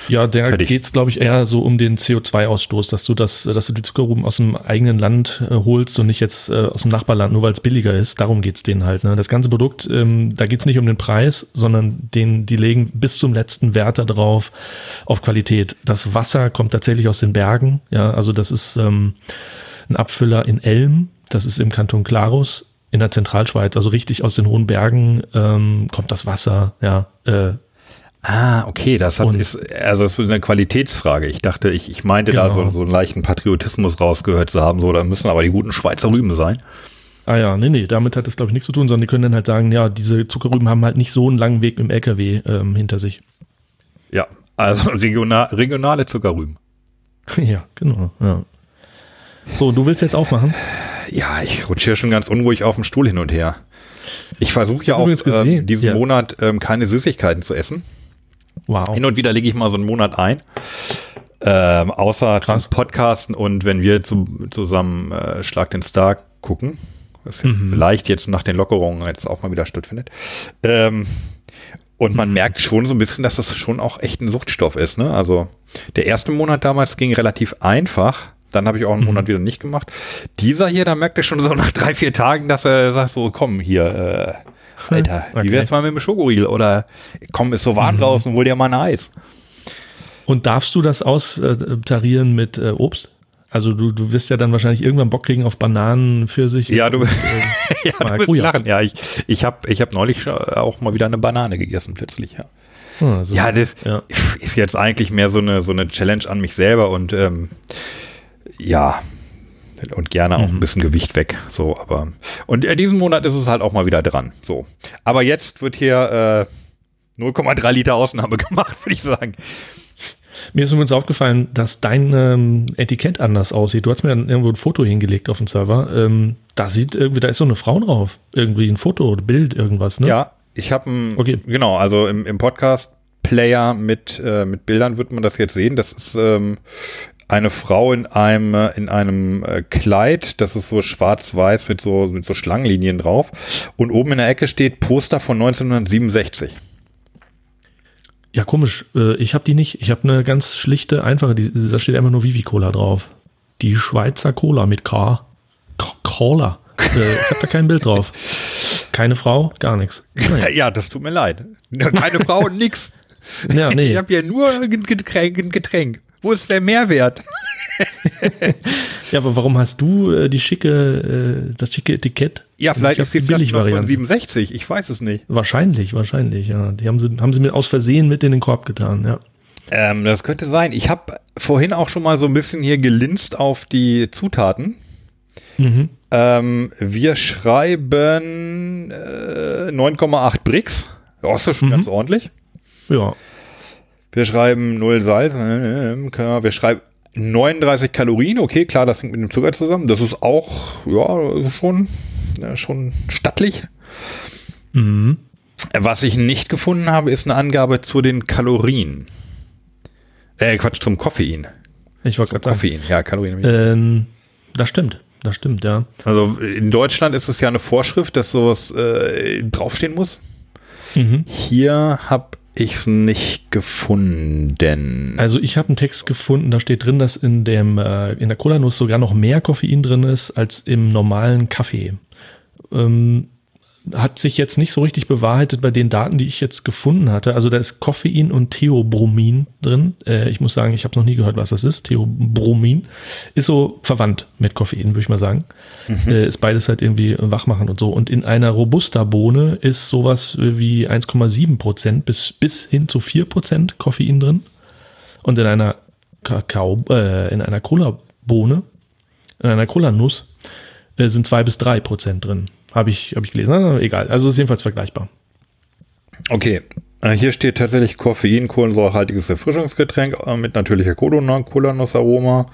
[SPEAKER 4] Ja, der
[SPEAKER 3] Fertig.
[SPEAKER 4] geht's, glaube ich, eher so um den CO2-Ausstoß, dass du das, dass du die Zuckerrüben aus dem eigenen Land äh, holst und nicht jetzt äh, aus dem Nachbarland, nur weil es billiger ist. Darum geht's denen halt. Ne? Das ganze Produkt, ähm, da geht's nicht um den Preis, sondern den, die legen bis zum letzten Wert da drauf auf Qualität. Das Wasser kommt tatsächlich aus den Bergen. Ja, also das ist ähm, ein Abfüller in Elm. Das ist im Kanton Klarus in der Zentralschweiz, also richtig aus den hohen Bergen ähm, kommt das Wasser, ja, äh,
[SPEAKER 3] Ah, okay, das hat, ist, also das ist eine Qualitätsfrage. Ich dachte, ich, ich meinte da
[SPEAKER 4] Genau.
[SPEAKER 3] so, so einen leichten Patriotismus rausgehört zu haben, so, da müssen aber die guten Schweizer Rüben sein.
[SPEAKER 4] Ah ja, nee, nee, damit hat das glaube ich nichts zu tun, sondern die können dann halt sagen, ja, diese Zuckerrüben haben halt nicht so einen langen Weg mit dem LKW ähm, hinter sich.
[SPEAKER 3] Ja, also regional, regionale Zuckerrüben.
[SPEAKER 4] ja, genau, ja. So, du willst jetzt aufmachen?
[SPEAKER 3] Ja, ich rutsche hier schon ganz unruhig auf dem Stuhl hin und her. Ich versuche ja auch ähm, diesen
[SPEAKER 4] ja.
[SPEAKER 3] Monat ähm, keine Süßigkeiten zu essen.
[SPEAKER 4] Wow.
[SPEAKER 3] Hin und wieder lege ich mal so einen Monat ein. Ähm, außer
[SPEAKER 4] Krass.
[SPEAKER 3] zum Podcasten und wenn wir zu, zusammen äh, Schlag den Star gucken, was
[SPEAKER 4] Mhm.
[SPEAKER 3] vielleicht jetzt nach den Lockerungen jetzt auch mal wieder stattfindet. Ähm, und
[SPEAKER 4] Mhm.
[SPEAKER 3] man merkt schon so ein bisschen, dass das schon auch echt ein Suchtstoff ist. Ne? Also der erste Monat damals ging relativ einfach. Dann habe ich auch einen
[SPEAKER 4] Mhm.
[SPEAKER 3] Monat wieder nicht gemacht. Dieser hier, da merkt er schon so nach drei, vier Tagen, dass er sagt so, komm hier, äh, Alter,
[SPEAKER 4] Okay.
[SPEAKER 3] wie wär's mal mit dem Schokoriegel? Oder komm, ist so
[SPEAKER 4] Mhm.
[SPEAKER 3] warm draußen, hol dir mal ein Eis.
[SPEAKER 4] Und darfst du das austarieren mit äh, Obst? Also du, du wirst ja dann wahrscheinlich irgendwann Bock kriegen auf Bananen, Pfirsich.
[SPEAKER 3] Ja, du,
[SPEAKER 4] und,
[SPEAKER 3] ja, du wirst
[SPEAKER 4] oh ja.
[SPEAKER 3] lachen. Ja, ich, ich habe ich hab neulich auch mal wieder eine Banane gegessen plötzlich. Ja,
[SPEAKER 4] äh, ah, so.
[SPEAKER 3] ja das
[SPEAKER 4] Ja.
[SPEAKER 3] ist jetzt eigentlich mehr so eine, so eine Challenge an mich selber und ähm, ja, und gerne auch ein bisschen Gewicht weg. So, aber und äh, diesen Monat ist es halt auch mal wieder dran. So, aber jetzt wird hier äh, 0,3 Liter Ausnahme gemacht, würde ich sagen.
[SPEAKER 4] Mir ist übrigens aufgefallen, dass dein ähm, Etikett anders aussieht. Du hast mir dann irgendwo ein Foto hingelegt auf den Server. Ähm, da sieht irgendwie, da ist so eine Frau drauf. Irgendwie ein Foto oder Bild, irgendwas, ne?
[SPEAKER 3] Ja, ich habe ein,
[SPEAKER 4] Okay.
[SPEAKER 3] genau, also im, im Podcast-Player mit, äh, mit Bildern wird man das jetzt sehen. Das ist ähm, eine Frau in einem, äh, in einem äh, Kleid, das ist so schwarz-weiß mit so, mit so Schlangenlinien drauf. Und oben in der Ecke steht Poster von 1967.
[SPEAKER 4] Ja, komisch. Äh, ich habe die nicht. Ich habe eine ganz schlichte, einfache. Die, da steht einfach nur Vivi Cola drauf. Die Schweizer Cola mit K. Cola. Ich habe da kein Bild drauf. Keine Frau, gar nichts. Naja.
[SPEAKER 3] Ja, das tut mir leid. Keine Frau und nix.
[SPEAKER 4] Ja, nee.
[SPEAKER 3] Ich habe hier nur ein Getränk, ein Getränk. Wo ist der Mehrwert?
[SPEAKER 4] Ja, aber warum hast du äh, die schicke, äh, das schicke Etikett?
[SPEAKER 3] Ja, vielleicht
[SPEAKER 4] Ich
[SPEAKER 3] ist die Flasche noch von
[SPEAKER 4] Billigvariante.
[SPEAKER 3] 67. Ich weiß es nicht.
[SPEAKER 4] Wahrscheinlich, wahrscheinlich, ja. Die haben sie, haben sie mir aus Versehen mit in den Korb getan, ja.
[SPEAKER 3] Ähm, das könnte sein. Ich habe vorhin auch schon mal so ein bisschen hier gelinst auf die Zutaten.
[SPEAKER 4] Mhm.
[SPEAKER 3] Ähm, wir schreiben äh, 9,8 Brix. Ja, ist das schon ganz ordentlich.
[SPEAKER 4] Ja.
[SPEAKER 3] Wir schreiben 0 Salz. äh, Wir schreiben 39 Kalorien. Okay, klar, das hängt mit dem Zucker zusammen. Das ist auch, ja, ist schon, schon stattlich.
[SPEAKER 4] Mhm.
[SPEAKER 3] Was ich nicht gefunden habe, ist eine Angabe zu den Kalorien. Äh, Quatsch, zum Koffein.
[SPEAKER 4] Ich wollte gerade sagen.
[SPEAKER 3] Koffein, ja, Kalorien.
[SPEAKER 4] Ähm, das stimmt, das stimmt, ja.
[SPEAKER 3] Also in Deutschland ist es ja eine Vorschrift, dass sowas äh, draufstehen muss.
[SPEAKER 4] Mhm.
[SPEAKER 3] Hier habe ich es nicht gefunden.
[SPEAKER 4] Also ich habe einen Text gefunden, da steht drin, dass in dem äh, in der Cola-Nuss sogar noch mehr Koffein drin ist als im normalen Kaffee. Ähm, hat sich jetzt nicht so richtig bewahrheitet bei den Daten, die ich jetzt gefunden hatte. Also da ist Koffein und Theobromin drin. Äh, ich muss sagen, ich habe noch nie gehört, was das ist. Theobromin ist so verwandt mit Koffein, würde ich mal sagen. Äh, ist beides halt irgendwie wachmachen und so. Und in einer Robusta-Bohne ist sowas wie 1,7 Prozent bis, bis hin zu 4 Prozent Koffein drin. Und in einer Kakao, äh, in einer Cola-Bohne, in einer Cola-Nuss äh, sind 2 bis 3 Prozent drin. Habe ich, hab ich gelesen. Also, egal. Also ist jedenfalls vergleichbar.
[SPEAKER 3] Okay. Äh, Hier steht tatsächlich Koffein, kohlensäurehaltiges Erfrischungsgetränk äh, mit natürlicher Kohlennussaroma.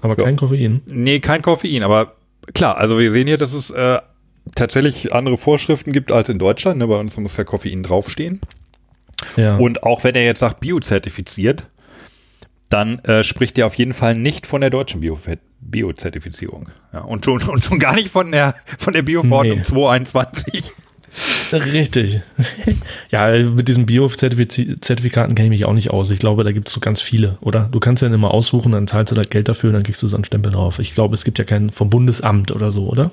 [SPEAKER 4] Aber
[SPEAKER 3] Ja.
[SPEAKER 4] kein Koffein.
[SPEAKER 3] Nee, kein Koffein, aber klar, also wir sehen hier, dass es äh, tatsächlich andere Vorschriften gibt als in Deutschland. Ne? Bei uns muss ja Koffein draufstehen.
[SPEAKER 4] Ja.
[SPEAKER 3] Und auch wenn er jetzt sagt biozertifiziert, dann äh, spricht er auf jeden Fall nicht von der deutschen Bio Biozertifizierung. Ja, und, schon, und schon gar nicht von der, von der Bioverordnung
[SPEAKER 4] Nee.
[SPEAKER 3] 221.
[SPEAKER 4] Richtig. ja, mit diesen Bio-Zertifikaten kenne ich mich auch nicht aus. Ich glaube, da gibt es so ganz viele, oder? Du kannst ja immer aussuchen, dann zahlst du da Geld dafür und dann kriegst du so einen Stempel drauf. Ich glaube, es gibt ja keinen vom Bundesamt oder so, oder?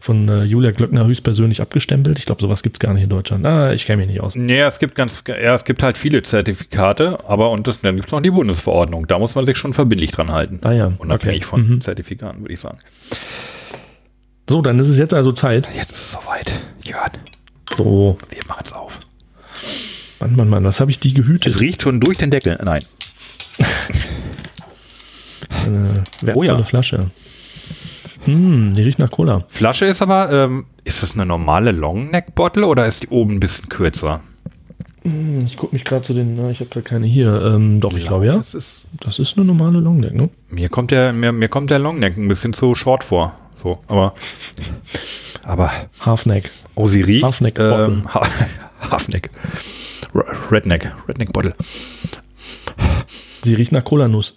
[SPEAKER 4] Von äh, Julia Glöckner höchstpersönlich abgestempelt. Ich glaube, sowas gibt es gar nicht in Deutschland. Ah, ich kenne mich nicht aus.
[SPEAKER 3] Nee, es gibt ganz, ja, es gibt halt viele Zertifikate, aber und das, dann gibt es noch die Bundesverordnung. Da muss man sich schon verbindlich dran halten.
[SPEAKER 4] Ah ja.
[SPEAKER 3] Unabhängig
[SPEAKER 4] okay.
[SPEAKER 3] von
[SPEAKER 4] Mhm.
[SPEAKER 3] Zertifikaten, würde ich sagen.
[SPEAKER 4] So, dann ist es jetzt also Zeit.
[SPEAKER 3] Jetzt ist es soweit. Jörn,
[SPEAKER 4] So,
[SPEAKER 3] wir machen es auf.
[SPEAKER 4] Mann, Mann, Mann, was habe ich die gehütet?
[SPEAKER 3] Es riecht schon durch den Deckel. Nein.
[SPEAKER 4] Eine wertvolle
[SPEAKER 3] Oh ja.
[SPEAKER 4] Flasche. Hm, die riecht nach Cola.
[SPEAKER 3] Flasche ist aber, ähm, ist das eine normale Longneck-Bottle oder ist die oben ein bisschen kürzer?
[SPEAKER 4] Hm, Ich gucke mich gerade zu den, na, ich habe gerade keine hier. Ähm, doch, ich glaube ja.
[SPEAKER 3] Das ist,
[SPEAKER 4] Das ist eine normale Longneck, ne?
[SPEAKER 3] mir kommt der, mir, mir kommt der Longneck ein bisschen zu short vor. So, aber, aber,
[SPEAKER 4] Halfneck.
[SPEAKER 3] oh, sie riecht,
[SPEAKER 4] Halfneck
[SPEAKER 3] ähm, ha Halfneck. R- Redneck, Redneck-Bottle.
[SPEAKER 4] Sie riecht nach Cola-Nuss.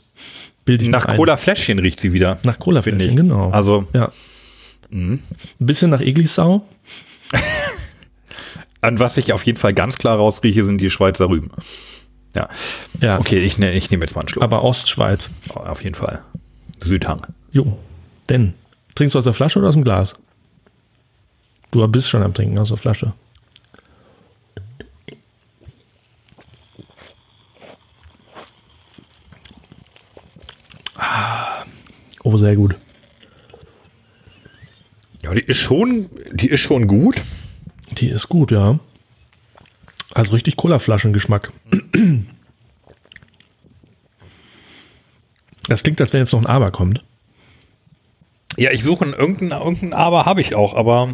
[SPEAKER 4] Bild ich
[SPEAKER 3] Nach. Cola-Fläschchen riecht sie wieder.
[SPEAKER 4] Nach cola
[SPEAKER 3] finde ich.
[SPEAKER 4] genau.
[SPEAKER 3] Also,
[SPEAKER 4] ja.
[SPEAKER 3] Mhm.
[SPEAKER 4] Ein bisschen nach Eglisau.
[SPEAKER 3] an was ich auf jeden Fall ganz klar rausrieche, sind die Schweizer Rüben. Ja.
[SPEAKER 4] Ja.
[SPEAKER 3] Okay, ich, ne, ich nehme jetzt mal einen Schluck.
[SPEAKER 4] Aber Ostschweiz.
[SPEAKER 3] auf jeden Fall. Südhang.
[SPEAKER 4] Jo. Denn, trinkst du aus der Flasche oder aus dem Glas? Du bist schon am Trinken aus der Flasche. Oh, sehr gut.
[SPEAKER 3] Ja, die ist schon, die ist schon gut.
[SPEAKER 4] Die ist gut, ja. Also richtig Cola-Flaschengeschmack. Das klingt, als wenn jetzt noch ein Aber kommt.
[SPEAKER 3] Ja, ich suche einen- irgendeinen, irgendeinen Aber habe ich auch, aber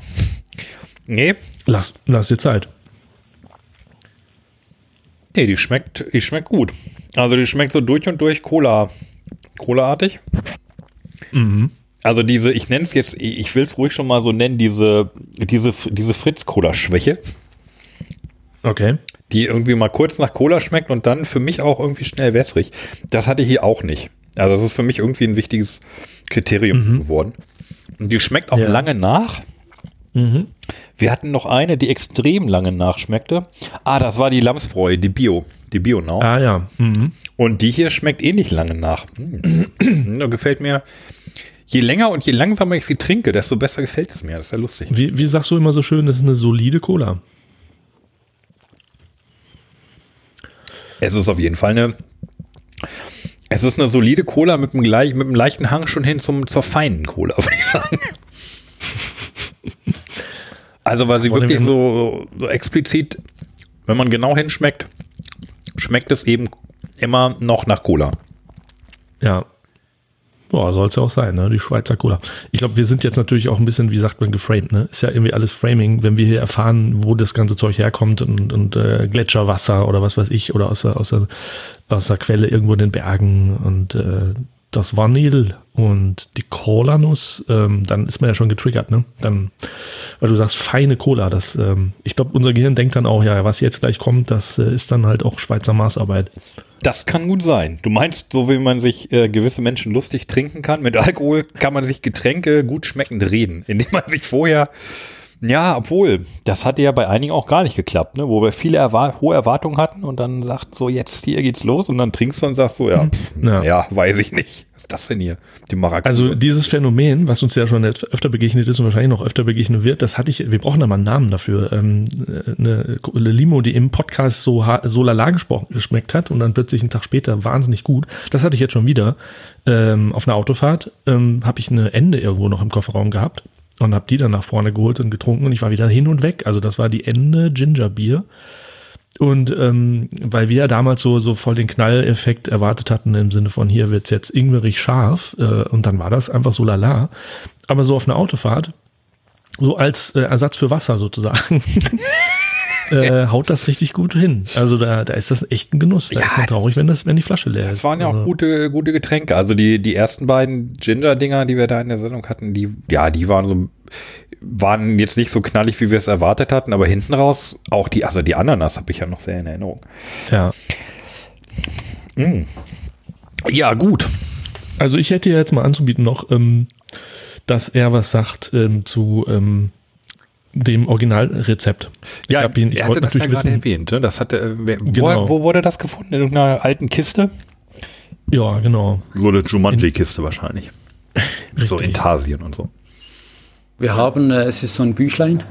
[SPEAKER 3] nee,
[SPEAKER 4] Lass, lass dir Zeit.
[SPEAKER 3] nee, die schmeckt, die schmeckt gut. Also die schmeckt so durch und durch Cola, Cola-artig. Also diese, ich nenne es jetzt, ich will es ruhig schon mal so nennen, diese, diese, diese Fritz-Cola-Schwäche,
[SPEAKER 4] Okay.
[SPEAKER 3] die irgendwie mal kurz nach Cola schmeckt und dann für mich auch irgendwie schnell wässrig. Das hatte ich hier auch nicht. Also das ist für mich irgendwie ein wichtiges Kriterium geworden. Und die schmeckt auch
[SPEAKER 4] Ja.
[SPEAKER 3] lange nach.
[SPEAKER 4] Mhm.
[SPEAKER 3] Wir hatten noch eine, die extrem lange nachschmeckte. Ah, das war die Lamsbräu, die Bio, die Bio Now.
[SPEAKER 4] Ah ja. Mhm.
[SPEAKER 3] Und die hier schmeckt ähnlich lange nach. Hm. Da gefällt mir, je länger und je langsamer ich sie trinke, desto besser gefällt es mir. Das ist ja lustig.
[SPEAKER 4] Wie, wie sagst du immer so schön, das ist eine solide Cola.
[SPEAKER 3] Es ist auf jeden Fall eine, es ist eine solide Cola mit einem, gleich, mit einem leichten Hang schon hin zum, zur feinen Cola, würde ich sagen. Also, weil sie wirklich
[SPEAKER 4] wir-
[SPEAKER 3] so, so explizit, wenn man genau hinschmeckt, schmeckt es eben immer noch nach Cola.
[SPEAKER 4] Ja. Boah, soll es ja auch sein, ne? Die Schweizer Cola. Ich glaube, wir sind jetzt natürlich auch ein bisschen, wie sagt man, geframed, ne? Ist ja irgendwie alles Framing, wenn wir hier erfahren, wo das ganze Zeug herkommt und, und äh, Gletscherwasser oder was weiß ich, oder aus der, aus der, aus der Quelle irgendwo in den Bergen und äh, das Vanille und die Cola-Nuss, ähm, dann ist man ja schon getriggert, ne? Dann, weil du sagst, feine Cola, das, ähm, ich glaube, unser Gehirn denkt dann auch, ja, was jetzt gleich kommt, das äh, ist dann halt auch Schweizer Maßarbeit.
[SPEAKER 3] Das kann gut sein. Du meinst, so wie man sich äh, gewisse Menschen lustig trinken kann, mit Alkohol kann man sich Getränke gut schmeckend reden, indem man sich vorher, ja, obwohl, das hatte ja bei einigen auch gar nicht geklappt, ne? wo wir viele erwar hohe Erwartungen hatten und dann sagt so, jetzt hier geht's los und dann trinkst du und sagst so, ja,
[SPEAKER 4] Ja.
[SPEAKER 3] ja, weiß ich nicht. Was ist das denn hier? Die Maracuja.
[SPEAKER 4] Also dieses Phänomen, was uns ja schon öfter begegnet ist und wahrscheinlich noch öfter begegnen wird, das hatte ich, wir brauchen da mal einen Namen dafür. Ähm, eine, eine Limo, die im Podcast so, so lala gesprochen, geschmeckt hat und dann plötzlich einen Tag später wahnsinnig gut. Das hatte ich jetzt schon wieder. Ähm, auf einer Autofahrt ähm, habe ich eine Ende irgendwo noch im Kofferraum gehabt und habe die dann nach vorne geholt und getrunken und ich war wieder hin und weg. Also das war die Ende Ginger Beer. Und ähm, weil wir ja damals so, so voll den Knalleffekt erwartet hatten, im Sinne von hier wird's jetzt ingwerig scharf, äh, und dann war das einfach so lala. Aber so auf einer Autofahrt, so als äh, Ersatz für Wasser sozusagen, äh, haut das richtig gut hin. Also da, da ist das echt ein Genuss. Da
[SPEAKER 3] Ja,
[SPEAKER 4] ist man
[SPEAKER 3] das-
[SPEAKER 4] traurig, wenn, das, wenn die Flasche leer ist.
[SPEAKER 3] Das waren ja auch
[SPEAKER 4] Also,
[SPEAKER 3] gute, gute Getränke. Also die, die ersten beiden Ginger-Dinger, die wir da in der Sendung hatten, die, ja, die waren so, waren jetzt nicht so knallig, wie wir es erwartet hatten, aber hinten raus auch die, also die Ananas habe ich ja noch sehr in Erinnerung.
[SPEAKER 4] Ja.
[SPEAKER 3] Ja, gut.
[SPEAKER 4] Also ich hätte ja jetzt mal anzubieten noch, ähm, dass er was sagt ähm, zu ähm, dem Originalrezept.
[SPEAKER 3] Ja,
[SPEAKER 4] hab ihn, ich
[SPEAKER 3] er hatte das ja
[SPEAKER 4] natürlich
[SPEAKER 3] gerade
[SPEAKER 4] wissen.
[SPEAKER 3] erwähnt. Ne? Das hatte, äh, wer,
[SPEAKER 4] Genau.
[SPEAKER 3] wo, wo wurde das gefunden? In irgendeiner alten Kiste?
[SPEAKER 4] Ja, genau.
[SPEAKER 3] So eine Jumanji-Kiste wahrscheinlich. So
[SPEAKER 4] Richtig.
[SPEAKER 3] Intarsien und so.
[SPEAKER 5] Wir haben, äh, es ist so ein Büchlein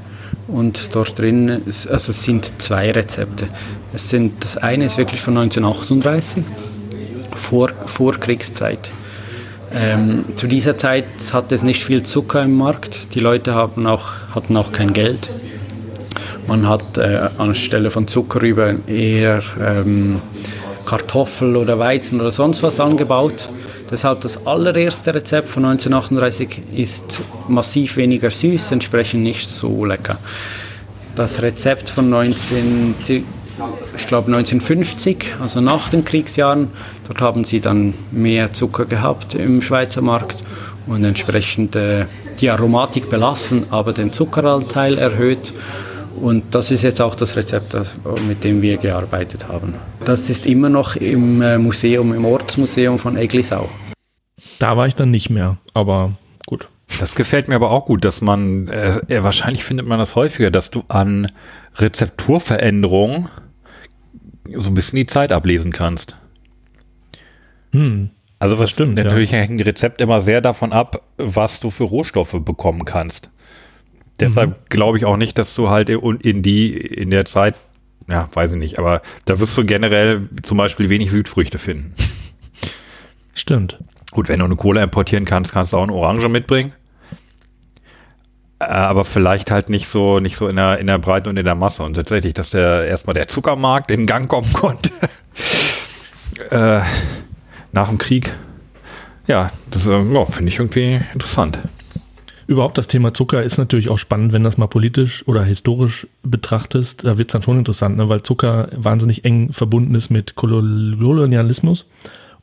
[SPEAKER 5] und dort drin ist, also es sind zwei Rezepte. Es sind, das eine ist wirklich von 1938, vor, vor Kriegszeit. Ähm, zu dieser Zeit hatte es nicht viel Zucker im Markt. Die Leute haben auch, hatten auch kein Geld. Man hat äh, anstelle von Zuckerrübe eher ähm, Kartoffel oder Weizen oder sonst was angebaut. Deshalb das allererste Rezept von 1938 ist massiv weniger süß, entsprechend nicht so lecker. Das Rezept von 19, ich glaube 1950, also nach den Kriegsjahren, dort haben sie dann mehr Zucker gehabt im Schweizer Markt und entsprechend äh, die Aromatik belassen, aber den Zuckeranteil erhöht. Und das ist jetzt auch das Rezept, mit dem wir gearbeitet haben. Das ist immer noch im äh, Museum, im Ortsmuseum von Eglisau.
[SPEAKER 4] Da war ich dann nicht mehr, aber gut.
[SPEAKER 3] Das gefällt mir aber auch gut, dass man, äh, äh, wahrscheinlich findet man das häufiger, dass du an Rezepturveränderungen so ein bisschen die Zeit ablesen kannst.
[SPEAKER 4] Hm.
[SPEAKER 3] Also was
[SPEAKER 4] stimmt,
[SPEAKER 3] natürlich hängen die Rezepte immer sehr davon ab, was du für Rohstoffe bekommen kannst. Deshalb glaube ich auch nicht, dass du halt in in die in der Zeit, ja, weiß ich nicht, aber da wirst du generell zum Beispiel wenig Südfrüchte finden.
[SPEAKER 4] Stimmt.
[SPEAKER 3] Gut, wenn du eine Cola importieren kannst, kannst du auch eine Orange mitbringen. Äh, Aber vielleicht halt nicht so, nicht so in der, in der Breite und in der Masse. Und tatsächlich, dass der erstmal der Zuckermarkt in Gang kommen konnte. äh, nach dem Krieg. Ja, das äh, ja, finde ich irgendwie interessant.
[SPEAKER 4] Überhaupt das Thema Zucker ist natürlich auch spannend, wenn das mal politisch oder historisch betrachtest. Da wird es dann schon interessant, ne? weil Zucker wahnsinnig eng verbunden ist mit Kolonialismus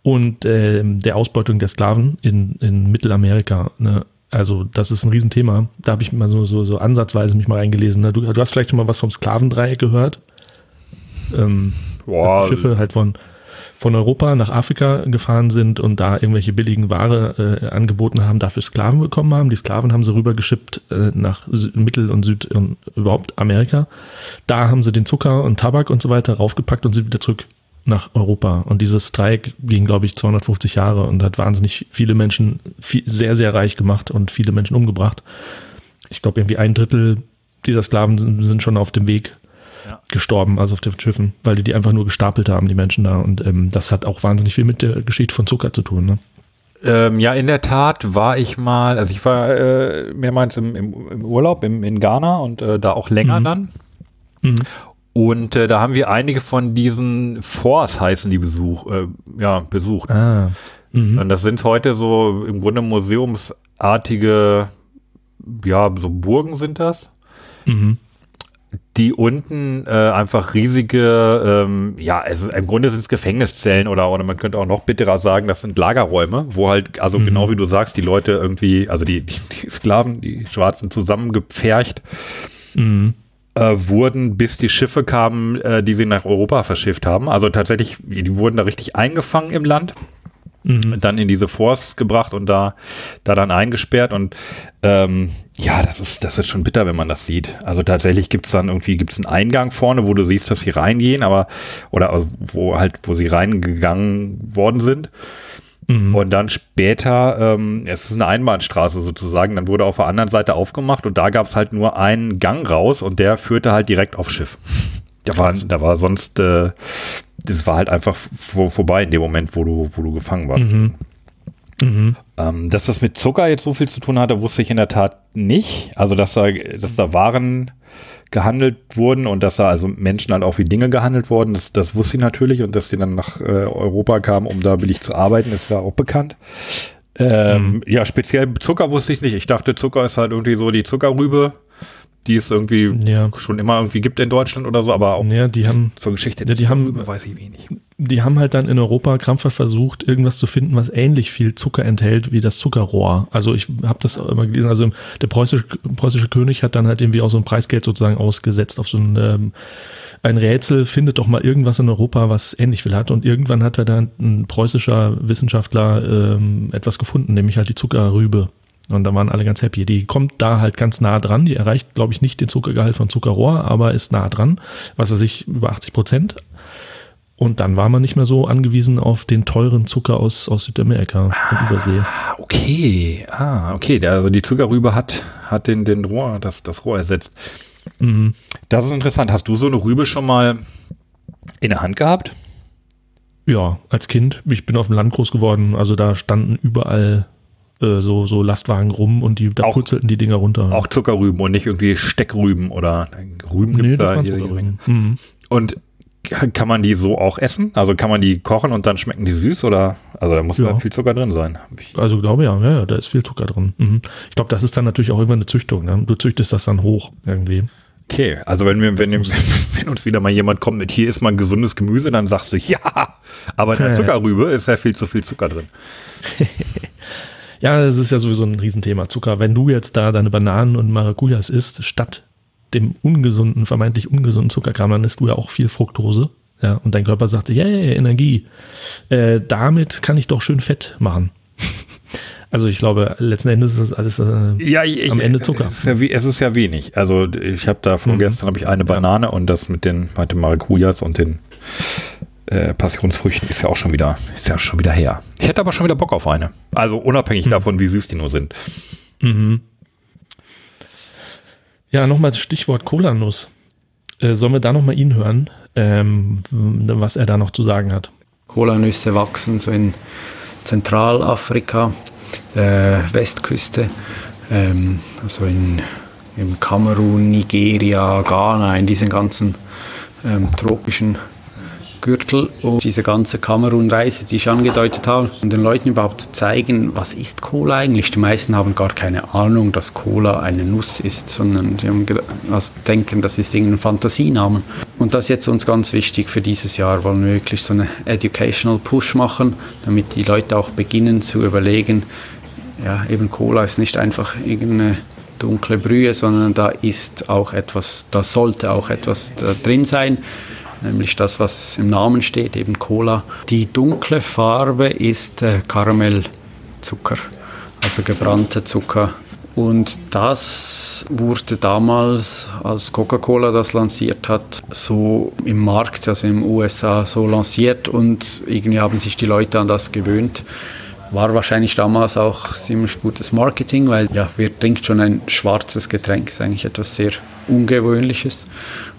[SPEAKER 4] und ähm, der Ausbeutung der Sklaven in, in Mittelamerika. Ne? Also das ist ein Riesenthema. Da habe ich mal so, so, so ansatzweise mich mal reingelesen. Ne? Du, du hast vielleicht schon mal was vom Sklavendreieck gehört. Ähm, dass die Schiffe halt von, von Europa nach Afrika gefahren sind und da irgendwelche billigen Ware äh, angeboten haben, dafür Sklaven bekommen haben. Die Sklaven haben sie rübergeschippt äh, nach Sü Mittel- und Süd- und überhaupt Amerika. Da haben sie den Zucker und Tabak und so weiter raufgepackt und sind wieder zurück nach Europa. Und dieses Streik ging, glaube ich, 250 Jahre und hat wahnsinnig viele Menschen viel, sehr, sehr reich gemacht und viele Menschen umgebracht. Ich glaube, irgendwie ein Drittel dieser Sklaven sind, sind schon auf dem Weg gestorben, also auf den Schiffen, weil die die einfach nur gestapelt haben, die Menschen da. Und ähm, das hat auch wahnsinnig viel mit der Geschichte von Zucker zu tun. Ne?
[SPEAKER 3] Ähm, ja, in der Tat war ich mal, also ich war äh, mehrmals im, im, im Urlaub im, in Ghana und äh, da auch länger
[SPEAKER 4] Mhm.
[SPEAKER 3] dann.
[SPEAKER 4] Mhm.
[SPEAKER 3] Und äh, da haben wir einige von diesen Forts heißen die Besuch, äh, ja, besucht.
[SPEAKER 4] Ah. Mhm.
[SPEAKER 3] Und das sind heute so im Grunde museumsartige, ja, so Burgen sind das,
[SPEAKER 4] Mhm.
[SPEAKER 3] die unten äh, einfach riesige, ähm, ja, also im Grunde sind es Gefängniszellen oder, oder man könnte auch noch bitterer sagen, das sind Lagerräume, wo halt, also
[SPEAKER 4] Mhm.
[SPEAKER 3] genau wie du sagst, die Leute irgendwie, also die, die, die Sklaven, die Schwarzen zusammengepfercht
[SPEAKER 4] Mhm.
[SPEAKER 3] Äh, wurden, bis die Schiffe kamen, äh, die sie nach Europa verschifft haben. Also tatsächlich, die wurden da richtig eingefangen im Land
[SPEAKER 4] Mhm.
[SPEAKER 3] dann in diese Force gebracht und da, da dann eingesperrt und ähm, ja, das ist, das ist schon bitter, wenn man das sieht. Also tatsächlich gibt's dann irgendwie, gibt's einen Eingang vorne, wo du siehst, dass sie reingehen, aber, oder also wo halt, wo sie reingegangen worden sind.
[SPEAKER 4] Mhm.
[SPEAKER 3] Und dann später, ähm, es ist eine Einbahnstraße sozusagen, dann wurde auf der anderen Seite aufgemacht und da gab's halt nur einen Gang raus und der führte halt direkt aufs Schiff. Da war, da war sonst, äh, das war halt einfach vor, vorbei in dem Moment, wo du, wo du gefangen warst.
[SPEAKER 4] Mhm. Mhm.
[SPEAKER 3] Ähm, dass das mit Zucker jetzt so viel zu tun hatte, wusste ich in der Tat nicht. Also, dass da, dass da Waren gehandelt wurden und dass da also Menschen halt auch wie Dinge gehandelt wurden, das, das wusste ich natürlich und dass die dann nach äh, Europa kamen, um da billig zu arbeiten, ist ja auch bekannt. Ähm, Ja, speziell Zucker wusste ich nicht. Ich dachte, Zucker ist halt irgendwie so die Zuckerrübe, die es irgendwie
[SPEAKER 4] Ja.
[SPEAKER 3] schon immer irgendwie gibt in Deutschland oder so, aber auch
[SPEAKER 4] Ja, die haben,
[SPEAKER 3] zur Geschichte
[SPEAKER 4] Ja, die haben-
[SPEAKER 3] weiß ich wenig.
[SPEAKER 4] Die haben halt dann in Europa krampfhaft versucht, irgendwas zu finden, was ähnlich viel Zucker enthält wie das Zuckerrohr. Also ich habe das immer gelesen. Also der preußische, preußische König hat dann halt irgendwie auch so ein Preisgeld sozusagen ausgesetzt auf so ein, ähm, ein Rätsel, findet doch mal irgendwas in Europa, was ähnlich viel hat. Und irgendwann hat er dann ein preußischer Wissenschaftler ähm, etwas gefunden, nämlich halt die Zuckerrübe. Und da waren alle ganz happy. Die kommt da halt ganz nah dran. Die erreicht, glaube ich, nicht den Zuckergehalt von Zuckerrohr, aber ist nah dran. Was weiß ich, über 80 Prozent. Und dann war man nicht mehr so angewiesen auf den teuren Zucker aus, aus Südamerika und Übersee.
[SPEAKER 3] Ah, okay. Ah, okay. Der, also die Zuckerrübe hat, hat den, den Rohr, das, das Rohr ersetzt.
[SPEAKER 4] Mhm.
[SPEAKER 3] Das ist interessant. Hast du so eine Rübe schon mal in der Hand gehabt?
[SPEAKER 4] Ja, als Kind. Ich bin auf dem Land groß geworden. Also da standen überall äh, so, so Lastwagen rum und die, da
[SPEAKER 3] Auch-
[SPEAKER 4] purzelten die Dinger runter.
[SPEAKER 3] Auch Zuckerrüben und nicht irgendwie Steckrüben oder Rüben
[SPEAKER 4] nee,
[SPEAKER 3] gibt's
[SPEAKER 4] das
[SPEAKER 3] da jede. Menge.
[SPEAKER 4] Mhm.
[SPEAKER 3] Und kann man die so auch essen? Also kann man die kochen und dann schmecken die süß oder? Also da muss
[SPEAKER 4] Ja.
[SPEAKER 3] da viel Zucker drin sein.
[SPEAKER 4] Also glaube ja, ja, da ist viel Zucker drin. Mhm. Ich glaube, das ist dann natürlich auch immer eine Züchtung. Ne? Du züchtest das dann hoch irgendwie.
[SPEAKER 3] Okay, also wenn wir, wenn, wenn uns wieder mal jemand kommt mit hier ist mal gesundes Gemüse, dann sagst du ja, aber in der. Zuckerrübe ist ja viel zu viel Zucker drin.
[SPEAKER 4] Ja, das ist ja sowieso ein Riesenthema. Zucker. Wenn du jetzt da deine Bananen und Maracujas isst, statt dem ungesunden, vermeintlich ungesunden Zuckerkram, dann isst du ja auch viel Fructose. Ja, und dein Körper sagt sich, yeah, Energie. Äh, damit kann ich doch schön Fett machen. also ich glaube, letzten Endes ist das alles äh,
[SPEAKER 3] Ja, ich,
[SPEAKER 4] am Ende Zucker.
[SPEAKER 3] Es ist ja, es ist ja wenig. Also ich habe da vorgestern habe ich eine Banane und das mit den den Maracujas und den äh, Passionsfrüchten ist ja auch schon wieder ist ja schon wieder her. Ich hätte aber schon wieder Bock auf eine. Also unabhängig davon, wie süß die nur sind.
[SPEAKER 4] Mhm. Ja, nochmal das Stichwort Cola-Nuss. Äh, sollen wir da nochmal ihn hören, ähm, was er da noch zu sagen hat?
[SPEAKER 5] Kolanüsse wachsen so in Zentralafrika, äh, Westküste, ähm, also in, in Kamerun, Nigeria, Ghana, in diesen ganzen ähm, tropischen Gürtel und diese ganze Kamerun-Reise, die ich angedeutet habe, und den Leuten überhaupt zu zeigen, was ist Cola eigentlich. Die meisten haben gar keine Ahnung, dass Cola eine Nuss ist, sondern die haben also denken, das ist irgendein Fantasienamen. Und das ist jetzt uns ganz wichtig für dieses Jahr, wollen wir wirklich so einen Educational Push machen, damit die Leute auch beginnen zu überlegen, ja, eben Cola ist nicht einfach irgendeine dunkle Brühe, sondern da ist auch etwas, da sollte auch etwas da drin sein, nämlich das, was im Namen steht, eben Cola. Die dunkle Farbe ist äh, Karamellzucker, also gebrannter Zucker. Und das wurde damals, als Coca-Cola das lanciert hat, so im Markt, also den USA, so lanciert und irgendwie haben sich die Leute an das gewöhnt. War wahrscheinlich damals auch ziemlich gutes Marketing, weil ja, wer trinkt schon ein schwarzes Getränk, ist eigentlich etwas sehr Ungewöhnliches.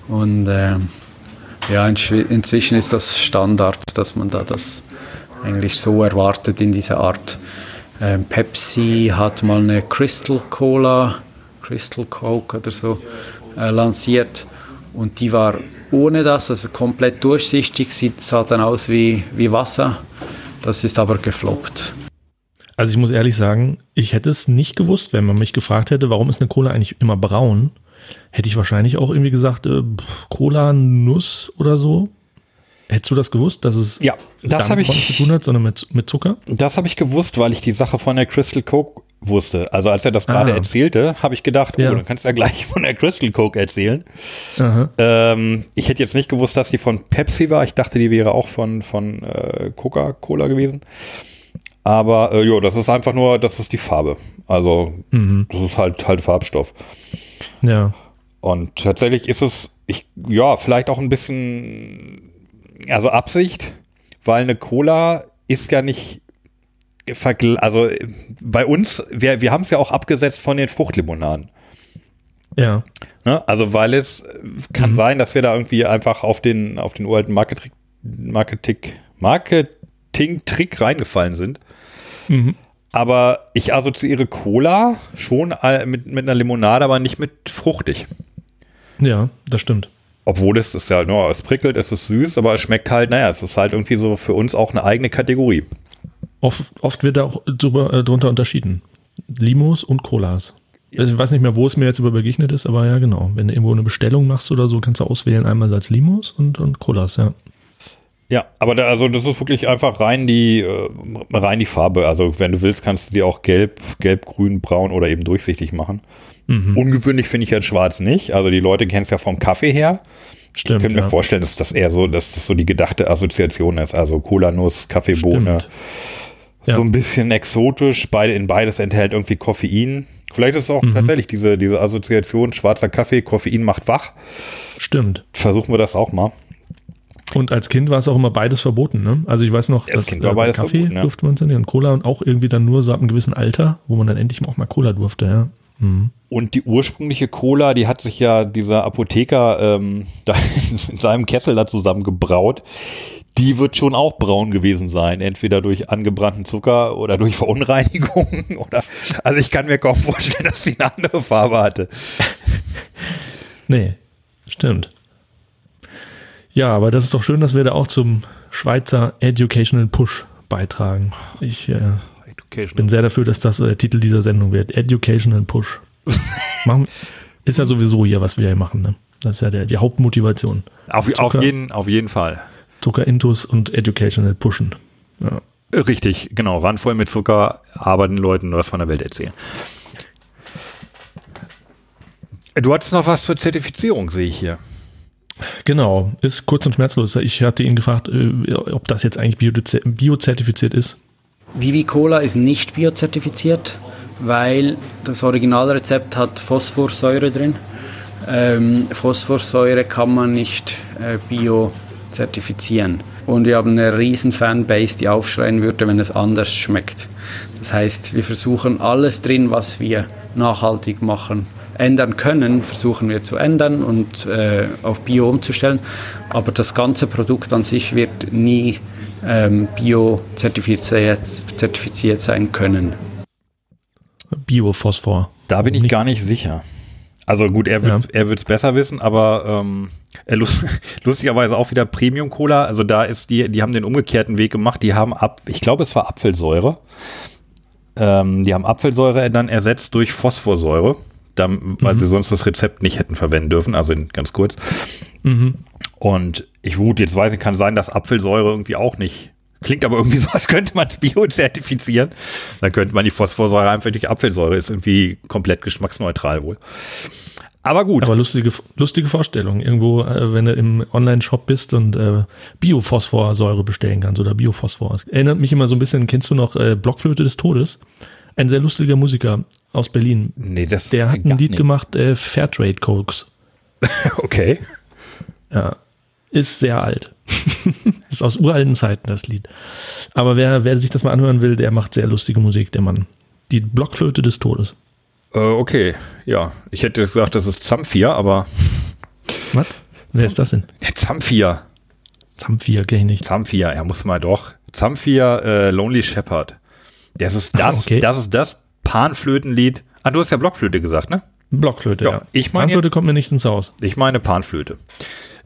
[SPEAKER 5] Und ähm, ja, inzwi- inzwischen ist das Standard, dass man da das eigentlich so erwartet in dieser Art. Ähm, Pepsi hat mal eine Crystal Cola, Crystal Coke oder so äh, lanciert und die war ohne das, also komplett durchsichtig, sieht, sah dann aus wie, wie Wasser. Das ist aber gefloppt.
[SPEAKER 4] Also ich muss ehrlich sagen, ich hätte es nicht gewusst, wenn man mich gefragt hätte, warum ist eine Cola eigentlich immer braun? Hätte ich wahrscheinlich auch irgendwie gesagt, äh, Cola, Nuss oder so. Hättest du das gewusst, dass es
[SPEAKER 3] Ja, das
[SPEAKER 4] damit nichts zu
[SPEAKER 3] ich
[SPEAKER 4] tun hat, sondern mit, mit Zucker?
[SPEAKER 3] das habe ich gewusst, weil ich die Sache von der Crystal Coke wusste. Also als er das gerade
[SPEAKER 4] Ah.
[SPEAKER 3] erzählte, habe ich gedacht,
[SPEAKER 4] Ja.
[SPEAKER 3] oh, dann kannst du ja gleich von der Crystal Coke erzählen. Ähm, ich hätte jetzt nicht gewusst, dass die von Pepsi war. Ich dachte, die wäre auch von, von äh, Coca-Cola gewesen. Aber äh, jo, das ist einfach nur, das ist die Farbe. Also
[SPEAKER 4] Mhm.
[SPEAKER 3] das ist halt halt Farbstoff.
[SPEAKER 4] Ja.
[SPEAKER 3] Und tatsächlich ist es, ich, ja, vielleicht auch ein bisschen, also Absicht, weil eine Cola ist ja nicht, also bei uns, wir, wir haben es ja auch abgesetzt von den Fruchtlimonaden.
[SPEAKER 4] Ja.
[SPEAKER 3] Ne? Also weil es kann sein, dass wir da irgendwie einfach auf den, auf den uralten Marketing, Marketing, Marketing-Trick reingefallen sind.
[SPEAKER 4] Mhm.
[SPEAKER 3] Aber ich assoziiere Cola schon mit, mit einer Limonade, aber nicht mit fruchtig.
[SPEAKER 4] Ja, das stimmt.
[SPEAKER 3] Obwohl es ist ja, no, es prickelt, es ist süß, aber es schmeckt halt, naja, es ist halt irgendwie so für uns auch eine eigene Kategorie.
[SPEAKER 4] Oft, oft wird da auch drüber, äh, drunter unterschieden. Limos und Colas. Also ich weiß nicht mehr, wo es mir jetzt über begegnet ist, aber ja, genau. Wenn du irgendwo eine Bestellung machst oder so, kannst du auswählen, einmal als Limos und, und Colas, ja.
[SPEAKER 3] Ja, aber da, also das ist wirklich einfach rein die, äh, rein die Farbe. Also wenn du willst, kannst du die auch gelb, gelb, grün, braun oder eben durchsichtig machen.
[SPEAKER 4] Mhm.
[SPEAKER 3] Ungewöhnlich finde ich jetzt schwarz nicht. Also die Leute kennen es ja vom Kaffee her.
[SPEAKER 4] Stimmt.
[SPEAKER 3] ich könnte
[SPEAKER 4] ja.
[SPEAKER 3] mir vorstellen, dass das eher so, dass das so die gedachte Assoziation ist. Also Cola-Nuss, Kaffeebohne,
[SPEAKER 4] Stimmt. Ja.
[SPEAKER 3] So ein bisschen exotisch, beide, in beides enthält irgendwie Koffein. Vielleicht ist es auch
[SPEAKER 4] Mhm.
[SPEAKER 3] tatsächlich diese, diese Assoziation schwarzer Kaffee, Koffein macht wach.
[SPEAKER 4] Stimmt.
[SPEAKER 3] Versuchen wir das auch mal.
[SPEAKER 4] Und als Kind war es auch immer beides verboten, ne? Also ich weiß noch,
[SPEAKER 3] Als
[SPEAKER 4] dass
[SPEAKER 3] Kind war
[SPEAKER 4] äh, Kaffee
[SPEAKER 3] verboten, ja.
[SPEAKER 4] durfte man es nicht und Cola und auch irgendwie dann nur so ab einem gewissen Alter, wo man dann endlich auch mal Cola durfte, ja. Mhm.
[SPEAKER 3] Und die ursprüngliche Cola, die hat sich ja dieser Apotheker ähm, da in seinem Kessel da zusammengebraut. Die wird schon auch braun gewesen sein, entweder durch angebrannten Zucker oder durch Verunreinigung oder also ich kann mir kaum vorstellen, dass sie eine andere Farbe hatte.
[SPEAKER 4] Nee, stimmt. Ja, aber das ist doch schön, dass wir da auch zum Schweizer Educational Push beitragen. Ich äh, bin sehr dafür, dass das äh, Titel dieser Sendung wird. Educational Push. machen, ist ja sowieso hier, was wir hier machen. Ne? Das ist ja der, die Hauptmotivation.
[SPEAKER 3] Auf, auf,
[SPEAKER 4] Zucker.
[SPEAKER 3] jeden, auf jeden Fall.
[SPEAKER 4] Zucker Intus und Educational Pushen. Ja.
[SPEAKER 3] Richtig, genau. Randvoll mit Zucker, aber den Leuten was von der Welt erzählen. Du hattest noch was zur Zertifizierung, sehe ich hier.
[SPEAKER 4] Genau, ist kurz und schmerzlos. Ich hatte ihn gefragt, äh, ob das jetzt eigentlich bio- biozertifiziert ist.
[SPEAKER 5] Vivi Cola ist nicht biozertifiziert, weil das Originalrezept hat Phosphorsäure drin. Ähm, Phosphorsäure kann man nicht äh, biozertifizieren. Und wir haben eine riesen Fanbase, die aufschreien würde, wenn es anders schmeckt. Das heißt, wir versuchen alles drin, was wir nachhaltig machen, ändern können, versuchen wir zu ändern und äh, auf Bio umzustellen. Aber das ganze Produkt an sich wird nie ähm, bio-zertifiziert zertifiziert sein können.
[SPEAKER 4] Biophosphor.
[SPEAKER 3] Da bin ich gar nicht sicher. Also gut, er wird er wird's besser wissen, aber ähm, äh, lust, lustigerweise auch wieder Premium Cola. Also da ist die, die haben den umgekehrten Weg gemacht. Die haben ab, ich glaube, es war Apfelsäure. Ähm, die haben Apfelsäure dann ersetzt durch Phosphorsäure, weil sie sonst das Rezept nicht hätten verwenden dürfen. Also in, ganz kurz.
[SPEAKER 4] Mhm.
[SPEAKER 3] Und ich gut, jetzt weiß ich, kann sein, dass Apfelsäure irgendwie auch nicht. Klingt aber irgendwie so, als könnte man es bio-zertifizieren. Dann könnte man die Phosphorsäure einfach durch Apfelsäure. Ist irgendwie komplett geschmacksneutral wohl. Aber gut.
[SPEAKER 4] Aber lustige, lustige Vorstellung. Irgendwo, äh, wenn du im Online-Shop bist und äh, Biophosphorsäure bestellen kannst oder Biophosphor. Es erinnert mich immer so ein bisschen, kennst du noch äh, Blockflöte des Todes? Ein sehr lustiger Musiker aus Berlin.
[SPEAKER 3] nee, das
[SPEAKER 4] Der hat ein Lied
[SPEAKER 3] nicht.
[SPEAKER 4] gemacht, äh, Fairtrade Cokes.
[SPEAKER 3] Okay.
[SPEAKER 4] Ja, ist sehr alt. ist aus uralten Zeiten das Lied. Aber wer, wer sich das mal anhören will, der macht sehr lustige Musik, der Mann. Die Blockflöte des Todes.
[SPEAKER 3] Äh, okay. Ja. Ich hätte gesagt, das ist Zamphir, aber.
[SPEAKER 4] Was? Wer ist das denn?
[SPEAKER 3] Der Zamphir.
[SPEAKER 4] Zamphir, kenn ich nicht.
[SPEAKER 3] Zamphir, er muss mal doch. Zamphir äh, Lonely Shepherd. Das ist das,
[SPEAKER 4] Okay.
[SPEAKER 3] das ist das Panflötenlied. Ah, du hast ja Blockflöte gesagt, ne?
[SPEAKER 4] Blockflöte,
[SPEAKER 3] Ja,
[SPEAKER 4] ja.
[SPEAKER 3] ich meine
[SPEAKER 4] Blockflöte
[SPEAKER 3] jetzt-
[SPEAKER 4] kommt mir nicht ins Haus.
[SPEAKER 3] Ich meine Panflöte.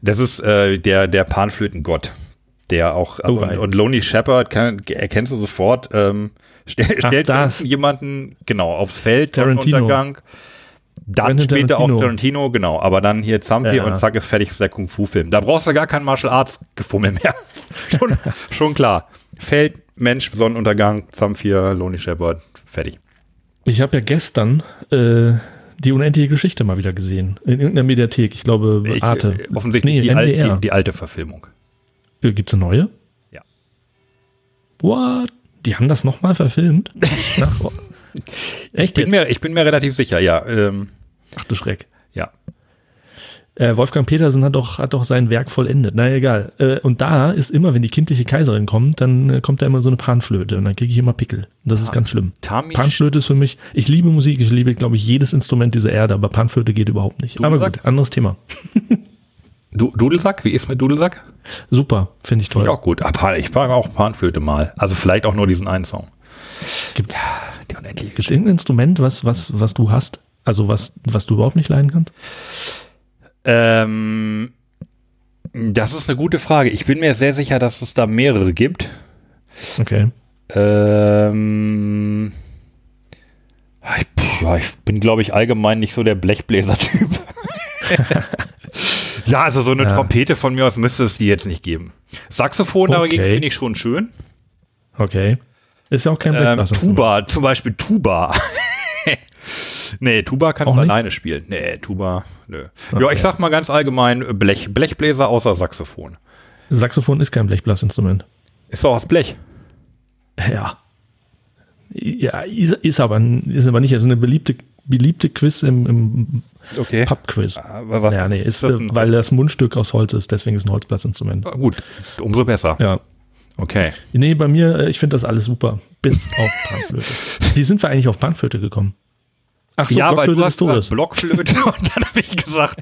[SPEAKER 3] Das ist äh, der, der Panflötengott. Der auch,
[SPEAKER 4] Oh,
[SPEAKER 3] und, und Lonely Shepherd kann, erkennst du sofort, ähm, stell,
[SPEAKER 4] Ach,
[SPEAKER 3] stellt
[SPEAKER 4] das.
[SPEAKER 3] jemanden, genau, aufs Feld,
[SPEAKER 4] Tarantino.
[SPEAKER 3] Untergang. Dann
[SPEAKER 4] Quentin
[SPEAKER 3] später
[SPEAKER 4] Tarantino.
[SPEAKER 3] auch Tarantino, genau. Aber dann hier Zampi
[SPEAKER 4] Ja.
[SPEAKER 3] und zack ist fertig, ist der Kung-Fu-Film. Da brauchst du gar kein Martial Arts Gefummel mehr. schon, schon klar. Feld, Mensch, Sonnenuntergang, Zamphir, Lonely Shepherd, fertig.
[SPEAKER 4] Ich habe ja gestern äh, die unendliche Geschichte mal wieder gesehen. In irgendeiner Mediathek. Ich glaube,
[SPEAKER 3] Ich,
[SPEAKER 4] Arte.
[SPEAKER 3] äh, offensichtlich
[SPEAKER 4] nee,
[SPEAKER 3] die, al die, die alte Verfilmung.
[SPEAKER 4] Äh, Gibt's eine neue?
[SPEAKER 3] Ja.
[SPEAKER 4] What? Die haben das nochmal verfilmt? Nach,
[SPEAKER 3] Ich
[SPEAKER 4] echt
[SPEAKER 3] bin,
[SPEAKER 4] jetzt?
[SPEAKER 3] mir, ich bin mir relativ sicher, ja. Ähm,
[SPEAKER 4] Ach du Schreck.
[SPEAKER 3] Ja.
[SPEAKER 4] Äh, Wolfgang Petersen hat doch, hat doch sein Werk vollendet. Na egal. Äh, und da ist immer, wenn die kindliche Kaiserin kommt, dann äh, kommt da immer so eine Panflöte und dann kriege ich immer Pickel. Das ist ganz schlimm.
[SPEAKER 3] Tami
[SPEAKER 4] Panflöte ist für mich, ich liebe Musik, ich liebe, glaube ich, jedes Instrument dieser Erde, aber Panflöte geht überhaupt nicht. aber
[SPEAKER 3] Dudelsack?
[SPEAKER 4] gut, anderes Thema.
[SPEAKER 3] Du, Dudelsack? Wie ist mit Dudelsack?
[SPEAKER 4] Super, finde ich toll.
[SPEAKER 3] Ja, auch gut. Aber ich frage auch Panflöte mal. Also vielleicht auch nur diesen einen Song.
[SPEAKER 4] Gibt es irgendein Instrument, was, was, was du hast? Also was, was du überhaupt nicht leiden kannst?
[SPEAKER 3] Ähm, das ist eine gute Frage. Ich bin mir sehr sicher, dass es da mehrere gibt.
[SPEAKER 4] Okay.
[SPEAKER 3] Ähm, ich, pff, ja, ich bin, glaube ich, allgemein nicht so der Blechbläser-Typ. ja, also so eine
[SPEAKER 4] Ja.
[SPEAKER 3] Trompete von mir aus müsste es die jetzt nicht geben. Saxophon dagegen
[SPEAKER 4] Okay.
[SPEAKER 3] finde ich schon schön.
[SPEAKER 4] Okay. Ist ja auch kein
[SPEAKER 3] Ähm,
[SPEAKER 4] Blechblasinstrument.
[SPEAKER 3] Tuba, zum Beispiel Tuba. Nee, Tuba kannst du
[SPEAKER 4] nicht?
[SPEAKER 3] alleine spielen. Nee, Tuba, nö. Ja,
[SPEAKER 4] Okay.
[SPEAKER 3] ich sag mal ganz allgemein Blech, Blechbläser außer Saxophon.
[SPEAKER 4] Saxophon ist kein Blechblasinstrument.
[SPEAKER 3] Ist doch aus Blech.
[SPEAKER 4] Ja. Ja, ist, ist, aber, ist aber nicht. Also eine beliebte, beliebte Quiz im, im
[SPEAKER 3] Okay.
[SPEAKER 4] Pub-Quiz.
[SPEAKER 3] Aber was
[SPEAKER 4] Ja, nee, ist,
[SPEAKER 3] das
[SPEAKER 4] äh, weil das Mundstück aus Holz ist, deswegen ist ein Holzblasinstrument.
[SPEAKER 3] Ah, Gut, umso besser.
[SPEAKER 4] Ja.
[SPEAKER 3] Okay.
[SPEAKER 4] Nee, bei mir, äh, ich finde das alles super. Bis auf Panflöte. Wie sind wir eigentlich auf Panflöte gekommen? Ach so,
[SPEAKER 3] ja, weil du hast gesagt Blockflöte und dann habe ich gesagt,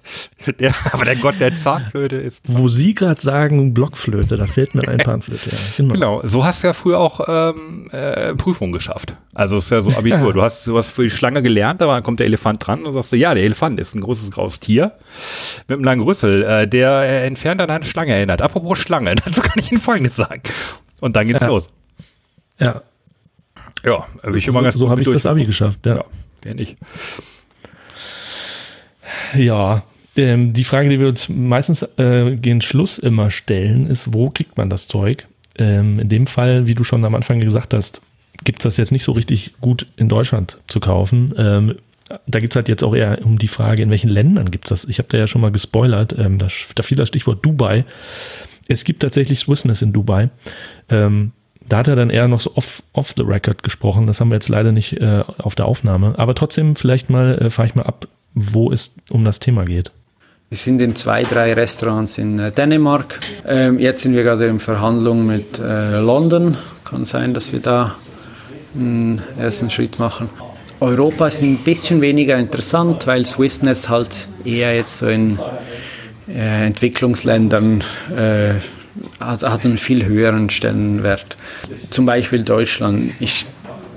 [SPEAKER 3] der, aber der Gott der Zahnflöte ist.
[SPEAKER 4] Wo Sie gerade sagen Blockflöte, da fällt mir ein Panflöte. Ja, genau.
[SPEAKER 3] Genau, so hast du ja früher auch ähm, äh, Prüfungen geschafft. Also es ist ja so Abitur. Du hast, du hast für die Schlange gelernt, aber dann kommt der Elefant dran und sagst du, ja, der Elefant ist ein großes graues Tier mit einem langen Rüssel, äh, der entfernt an eine Schlange erinnert. Apropos Schlange, dazu kann ich Ihnen Folgendes sagen. Und dann geht's
[SPEAKER 4] Ja.
[SPEAKER 3] los.
[SPEAKER 4] Ja,
[SPEAKER 3] Ja, bin ich immer
[SPEAKER 4] so,
[SPEAKER 3] ganz
[SPEAKER 4] so habe ich das Abi geschafft. Ja.
[SPEAKER 3] Ja, wer nicht.
[SPEAKER 4] Ja, ähm, die Frage, die wir uns meistens äh, gegen Schluss immer stellen, ist, wo kriegt man das Zeug? Ähm, in dem Fall, wie du schon am Anfang gesagt hast, gibt es das jetzt nicht so richtig gut in Deutschland zu kaufen. Ähm, da geht es halt jetzt auch eher um die Frage, in welchen Ländern gibt es das? Ich habe da ja schon mal gespoilert, ähm, da, da fiel das Stichwort Dubai. Es gibt tatsächlich Swissness in Dubai. Ähm, da hat er dann eher noch so off, off the record gesprochen. Das haben wir jetzt leider nicht äh, auf der Aufnahme. Aber trotzdem, vielleicht mal, äh, fahre ich mal ab, wo es um das Thema geht.
[SPEAKER 5] Wir sind in zwei, drei Restaurants in äh, Dänemark. Ähm, jetzt sind wir gerade in Verhandlungen mit äh, London. Kann sein, dass wir da einen ersten Schritt machen. Europa ist ein bisschen weniger interessant, weil Swissness halt eher jetzt so in äh, Entwicklungsländern äh, hat, hat einen viel höheren Stellenwert. Zum Beispiel Deutschland. Ich,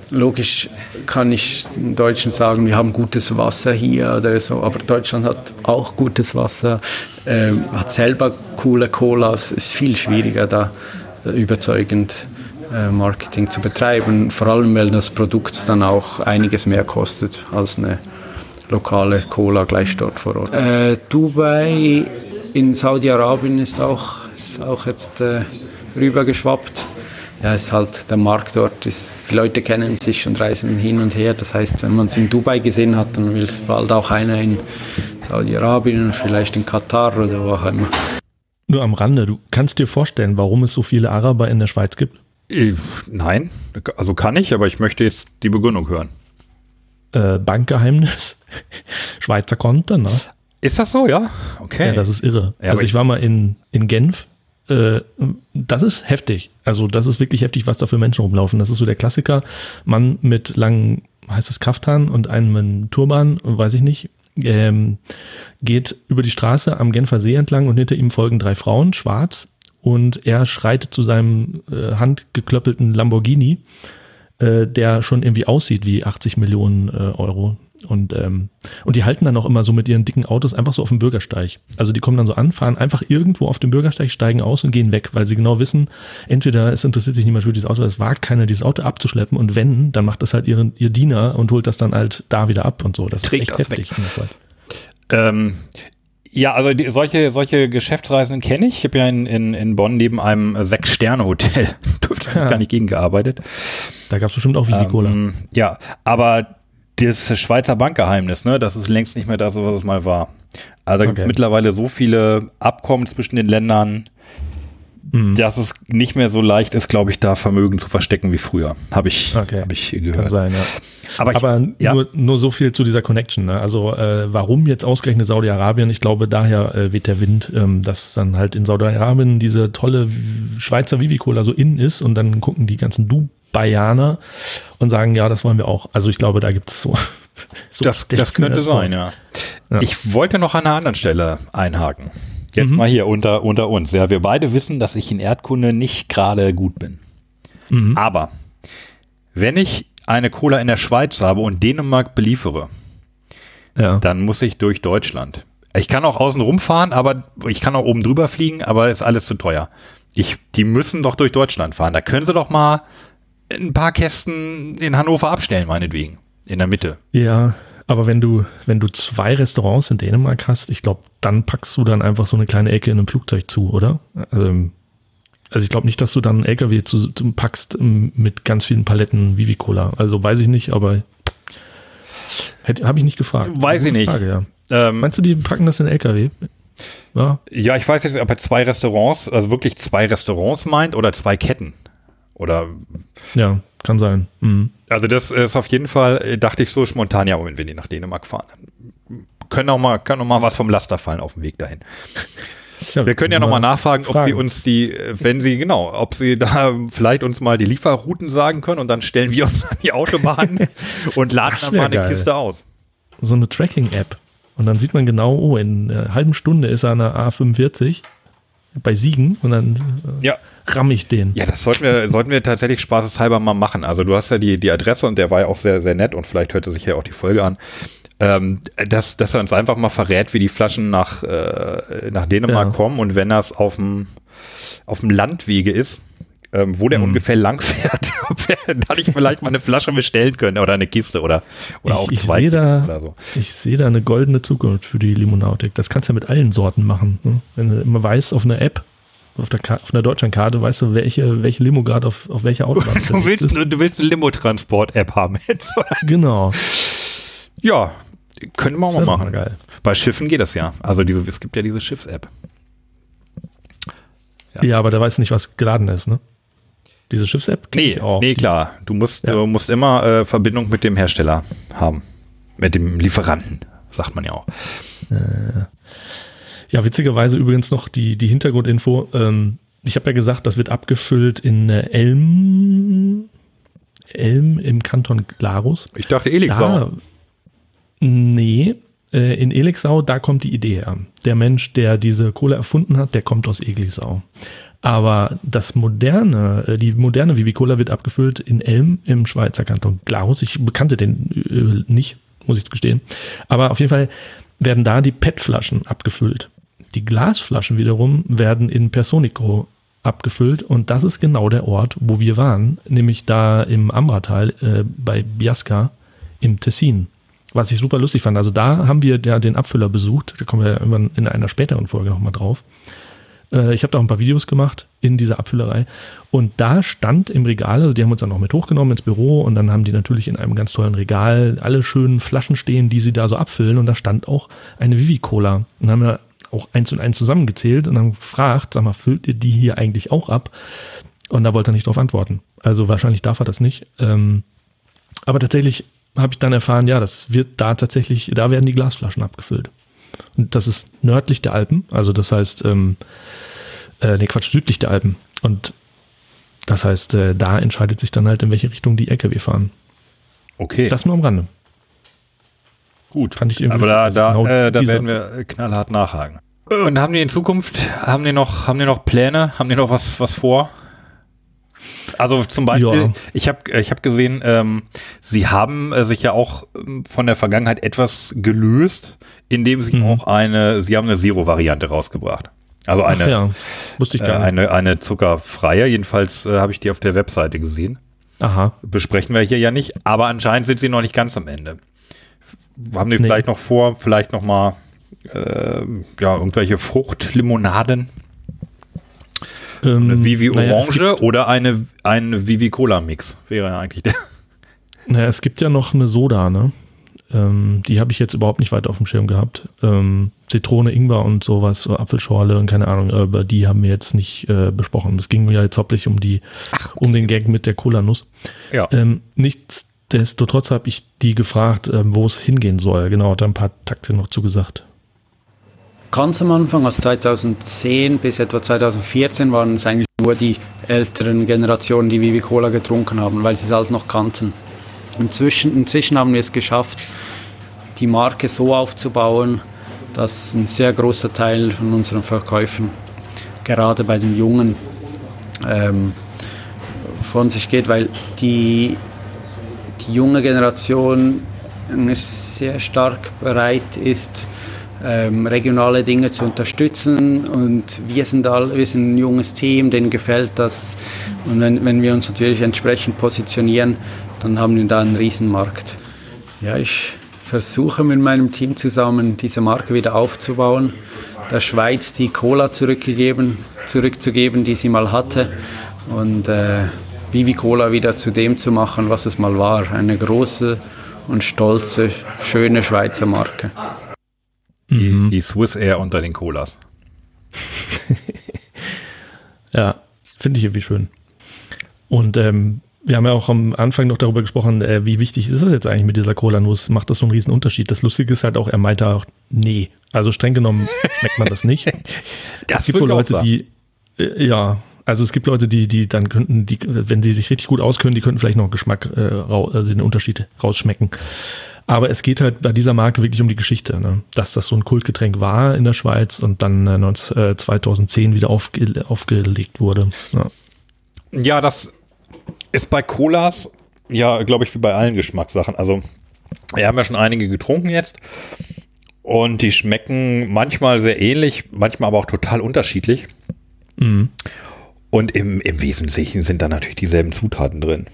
[SPEAKER 5] logisch kann ich den Deutschen sagen, wir haben gutes Wasser hier oder so, aber Deutschland hat auch gutes Wasser, ähm, hat selber coole Colas, ist viel schwieriger da, da überzeugend äh, Marketing zu betreiben, vor allem weil das Produkt dann auch einiges mehr kostet als eine lokale Cola gleich dort vor Ort. Äh, Dubai in Saudi-Arabien ist auch, ist auch jetzt äh, rübergeschwappt. Ja, ist halt der Markt dort, ist, die Leute kennen sich und reisen hin und her. Das heißt, wenn man es in Dubai gesehen hat, dann will es bald auch einer in Saudi-Arabien vielleicht in Katar oder wo auch immer.
[SPEAKER 4] Nur am Rande, du kannst dir vorstellen, warum es so viele Araber in der Schweiz gibt?
[SPEAKER 3] Äh, Nein, also kann ich, aber ich möchte jetzt die Begründung hören.
[SPEAKER 4] Äh, Bankgeheimnis, Schweizer Konto, ne?
[SPEAKER 3] Ist das so, ja? Okay.
[SPEAKER 4] Ja, das ist irre.
[SPEAKER 3] Ja,
[SPEAKER 4] also ich war mal in, in Genf. Äh, das ist heftig. Also das ist wirklich heftig, was da für Menschen rumlaufen. Das ist so der Klassiker. Mann mit langen, heißt es Kaftan und einem Turban weiß ich nicht, ähm, geht über die Straße am Genfer See entlang und hinter ihm folgen drei Frauen, schwarz. Und er schreitet zu seinem äh, handgeklöppelten Lamborghini, äh, der schon irgendwie aussieht wie 80 Millionen äh, Euro. Und, ähm, und die halten dann auch immer so mit ihren dicken Autos einfach so auf dem Bürgersteig. Also die kommen dann so an, fahren einfach irgendwo auf dem Bürgersteig, steigen aus und gehen weg, weil sie genau wissen, entweder es interessiert sich niemand für dieses Auto, es wagt keiner, dieses Auto abzuschleppen und wenn, dann macht das halt ihren, ihr Diener und holt das dann halt da wieder ab und so. Das
[SPEAKER 3] Trägt
[SPEAKER 4] ist echt
[SPEAKER 3] das
[SPEAKER 4] heftig.
[SPEAKER 3] Ähm, ja, also die, solche, solche Geschäftsreisenden kenne ich. Ich habe ja in, in, in Bonn neben einem Sechs-Sterne-Hotel, dürfte ich gar nicht gegengearbeitet.
[SPEAKER 4] Da gab es bestimmt auch Vivi-Cola.
[SPEAKER 3] Ähm, ja, aber das Schweizer Bankgeheimnis, ne, das ist längst nicht mehr das, was es mal war. Also da gibt es
[SPEAKER 4] Okay.
[SPEAKER 3] mittlerweile so viele Abkommen zwischen den Ländern,
[SPEAKER 4] Mhm.
[SPEAKER 3] dass es nicht mehr so leicht ist, glaube ich, da Vermögen zu verstecken wie früher. Habe ich,
[SPEAKER 4] Okay.
[SPEAKER 3] hab ich
[SPEAKER 4] Kann
[SPEAKER 3] gehört.
[SPEAKER 4] sein, ja.
[SPEAKER 3] Aber, ich,
[SPEAKER 4] Aber
[SPEAKER 3] ja.
[SPEAKER 4] nur, nur so viel zu dieser Connection. Ne? Also äh, warum jetzt ausgerechnet Saudi-Arabien? Ich glaube, daher äh, weht der Wind, ähm, dass dann halt in Saudi-Arabien diese tolle Schweizer Vivi-Cola so in ist und dann gucken die ganzen Dubaianer und sagen, ja, das wollen wir auch. Also ich glaube, da gibt es so. so
[SPEAKER 3] das, das könnte sein, ja.
[SPEAKER 4] Ja.
[SPEAKER 3] Ich wollte noch an einer anderen Stelle einhaken. Jetzt mal hier unter, unter uns. Ja, wir beide wissen, dass ich in Erdkunde nicht gerade gut bin.
[SPEAKER 4] Mhm.
[SPEAKER 3] Aber wenn ich eine Cola in der Schweiz habe und Dänemark beliefere,
[SPEAKER 4] Ja.
[SPEAKER 3] dann muss ich durch Deutschland. Ich kann auch außen rumfahren, aber ich kann auch oben drüber fliegen, aber ist alles zu teuer. Ich, die müssen doch durch Deutschland fahren. Da können sie doch mal ein paar Kästen in Hannover abstellen, meinetwegen. In der Mitte.
[SPEAKER 4] Ja, aber wenn du, wenn du zwei Restaurants in Dänemark hast, ich glaube, dann packst du dann einfach so eine kleine Ecke in einem Flugzeug zu, oder? Also, also ich glaube nicht, dass du dann einen LKW zu, zu packst ähm, mit ganz vielen Paletten Vivi-Cola. Also weiß ich nicht, aber habe ich nicht gefragt.
[SPEAKER 3] Weiß ich nicht.
[SPEAKER 4] Frage, ja.
[SPEAKER 3] Ähm,
[SPEAKER 4] Meinst du, die packen das in den LKW? Ja,
[SPEAKER 3] ja, ich weiß jetzt, ob er zwei Restaurants, also wirklich zwei Restaurants meint oder zwei Ketten. Oder
[SPEAKER 4] ja. kann sein. Mhm.
[SPEAKER 3] Also das ist auf jeden Fall, äh, dachte ich so spontan, ja, wenn wir nach Dänemark fahren, können auch mal, kann auch mal was vom Laster fallen auf dem Weg dahin.
[SPEAKER 4] Ja,
[SPEAKER 3] Wir können ja nochmal nachfragen, ob
[SPEAKER 4] fragen.
[SPEAKER 3] Sie uns die, wenn Sie, genau, ob Sie da vielleicht uns mal die Lieferrouten sagen können und dann stellen wir uns an die Autobahn und laden dann mal eine
[SPEAKER 4] geil.
[SPEAKER 3] Kiste aus.
[SPEAKER 4] So eine Tracking-App. Und dann sieht man genau, oh, in einer halben Stunde ist er an der A45 bei Siegen und dann äh,
[SPEAKER 3] Ja.
[SPEAKER 4] Ramm ich den.
[SPEAKER 3] Ja, das sollten wir, sollten wir tatsächlich spaßeshalber mal machen. Also du hast ja die, die Adresse und der war ja auch sehr, sehr nett und vielleicht hört er sich ja auch die Folge an. Ähm, dass, dass er uns einfach mal verrät, wie die Flaschen nach, äh, nach Dänemark
[SPEAKER 4] Ja.
[SPEAKER 3] kommen und wenn das auf dem, auf dem Landwege ist, ähm, wo der
[SPEAKER 4] Mhm.
[SPEAKER 3] ungefähr lang fährt, ob wir da nicht vielleicht mal eine Flasche bestellen können oder eine Kiste oder, oder auch
[SPEAKER 4] ich, ich
[SPEAKER 3] zwei Kisten
[SPEAKER 4] da,
[SPEAKER 3] oder so.
[SPEAKER 4] ich sehe da eine goldene Zukunft für die Limonautik. Das kannst du ja mit allen Sorten machen. Ne? Wenn du immer weißt, auf einer App, auf der, Ka- auf einer Deutschlandkarte, weißt du, welche, welche Limo gerade auf, auf welcher Autobahn
[SPEAKER 3] Du willst,
[SPEAKER 4] ist.
[SPEAKER 3] du willst eine Limo-Transport-App haben jetzt?
[SPEAKER 4] Genau.
[SPEAKER 3] Ja, können wir auch mal machen.
[SPEAKER 4] Geil.
[SPEAKER 3] Bei Schiffen geht das ja. Also diese, es gibt ja diese Schiffs-App. Ja.
[SPEAKER 4] Ja. aber da weißt du nicht, was geladen ist, ne? Diese Schiffs-App?
[SPEAKER 3] Nee,
[SPEAKER 4] auch.
[SPEAKER 3] nee, klar. Du musst,
[SPEAKER 4] Ja.
[SPEAKER 3] du musst immer äh, Verbindung mit dem Hersteller haben. Mit dem Lieferanten, sagt man ja auch.
[SPEAKER 4] Ja, witzigerweise übrigens noch die, die Hintergrundinfo. Ähm, ich habe ja gesagt, das wird abgefüllt in äh, Elm, Elm im Kanton Glarus.
[SPEAKER 3] Ich dachte Elixau.
[SPEAKER 4] Da, nee, äh, in Elixau, da kommt die Idee her. Der Mensch, der diese Kohle erfunden hat, der kommt aus Elixau. Aber das moderne, äh, die moderne Vivicola wird abgefüllt in Elm im Schweizer Kanton Glarus. Ich bekannte den nicht, muss ich gestehen. Aber auf jeden Fall werden da die PET-Flaschen abgefüllt. Die Glasflaschen wiederum werden in Personico abgefüllt und das ist genau der Ort, wo wir waren, nämlich da im Ambratal äh, bei Biasca im Tessin. Was ich super lustig fand. Also da haben wir ja den Abfüller besucht. Da kommen wir ja irgendwann in einer späteren Folge nochmal drauf. Äh, ich habe da auch ein paar Videos gemacht in dieser Abfüllerei. Und da stand im Regal, also die haben uns dann auch mit hochgenommen ins Büro und dann haben die natürlich in einem ganz tollen Regal alle schönen Flaschen stehen, die sie da so abfüllen. Und da stand auch eine Vivi-Cola. Und dann haben wir auch eins und eins zusammengezählt und dann gefragt, sag mal, füllt ihr die hier eigentlich auch ab? Und da wollte er nicht drauf antworten. Also wahrscheinlich darf er das nicht. Ähm, aber tatsächlich habe ich dann erfahren, ja, das wird da tatsächlich, da werden die Glasflaschen abgefüllt. Und das ist nördlich der Alpen, also das heißt, ähm, äh, nee, Quatsch, südlich der Alpen. Und das heißt, äh, da entscheidet sich dann halt, in welche Richtung die LKW fahren.
[SPEAKER 3] Okay,
[SPEAKER 4] Das nur am Rande.
[SPEAKER 3] Gut.
[SPEAKER 4] fand ich irgendwie-
[SPEAKER 3] Aber da, da,
[SPEAKER 4] genau
[SPEAKER 3] äh, da werden wir äh, knallhart nachhaken. Und haben die in Zukunft, haben die noch, haben die noch Pläne? Haben die noch was, was vor? Also zum Beispiel,
[SPEAKER 4] Ja.
[SPEAKER 3] ich habe ich hab gesehen, ähm, sie haben äh, sich ja auch ähm, von der Vergangenheit etwas gelöst, indem sie
[SPEAKER 4] Mhm.
[SPEAKER 3] auch eine, sie haben eine Zero-Variante rausgebracht. Also eine,
[SPEAKER 4] ja, wusste ich
[SPEAKER 3] äh, eine, eine zuckerfreie, jedenfalls äh, habe ich die auf der Webseite gesehen.
[SPEAKER 4] Aha.
[SPEAKER 3] Besprechen wir hier ja nicht, aber anscheinend sind sie noch nicht ganz am Ende. Haben die
[SPEAKER 4] Nee.
[SPEAKER 3] vielleicht noch vor, vielleicht noch mal äh, ja, irgendwelche Fruchtlimonaden, eine
[SPEAKER 4] Ähm,
[SPEAKER 3] Vivi
[SPEAKER 4] naja, es
[SPEAKER 3] Orange oder eine, eine Vivi Cola Mix wäre ja eigentlich der.
[SPEAKER 4] Naja, es gibt ja noch eine Soda, ne? Ähm, die habe ich jetzt überhaupt nicht weiter auf dem Schirm gehabt. Ähm, Zitrone, Ingwer und sowas, so Apfelschorle und keine Ahnung, aber die haben wir jetzt nicht äh, besprochen. Es ging mir ja jetzt hauptsächlich um die, um den Gag mit der Cola-Nuss.
[SPEAKER 3] Ja.
[SPEAKER 4] Ähm, nichtsdestotrotz habe ich die gefragt, ähm, wo es hingehen soll. Genau, da ein paar Takte noch zugesagt.
[SPEAKER 5] Ganz am Anfang, also 2010 bis etwa 2014, waren es eigentlich nur die älteren Generationen, die Vivi Cola getrunken haben, weil sie es halt noch kannten. Inzwischen, inzwischen haben wir es geschafft, die Marke so aufzubauen, dass ein sehr großer Teil von unseren Verkäufen, gerade bei den Jungen, ähm, von sich geht, weil die, die junge Generation sehr stark bereit ist, ähm, regionale Dinge zu unterstützen. Und wir sind, all, wir sind ein junges Team, denen gefällt das. Und wenn, wenn wir uns natürlich entsprechend positionieren, dann haben wir da einen Riesenmarkt. Ja, ich versuche mit meinem Team zusammen diese Marke wieder aufzubauen, der Schweiz die Cola zurückgegeben, zurückzugeben, die sie mal hatte. Und äh, Vivi Cola wieder zu dem zu machen, was es mal war, eine große und stolze, schöne Schweizer Marke.
[SPEAKER 4] Mhm.
[SPEAKER 3] Die Swiss Air unter den Colas.
[SPEAKER 4] Ja, finde ich irgendwie schön. Und ähm, wir haben ja auch am Anfang noch darüber gesprochen, äh, wie wichtig ist das jetzt eigentlich mit dieser Cola-Nuss? Macht das so einen riesen Unterschied? Das Lustige ist halt auch, er meinte auch, nee. Also streng genommen schmeckt man das nicht.
[SPEAKER 3] Das
[SPEAKER 4] es gibt wohl Leute, die, äh, ja, also es gibt Leute, die, die dann könnten, die, wenn die sich richtig gut auskennen, die könnten vielleicht noch Geschmack, äh, also den Unterschied rausschmecken. Aber es geht halt bei dieser Marke wirklich um die Geschichte, ne? dass das so ein Kultgetränk war in der Schweiz und dann äh, 19, äh, 2010 wieder aufge aufgelegt wurde. Ja.
[SPEAKER 3] ja, das ist bei Colas, ja, glaube ich, wie bei allen Geschmackssachen. Also, wir haben ja schon einige getrunken jetzt. Und die schmecken manchmal sehr ähnlich, manchmal aber auch total unterschiedlich. Mhm. Und im, im Wesentlichen sind da natürlich dieselben Zutaten drin.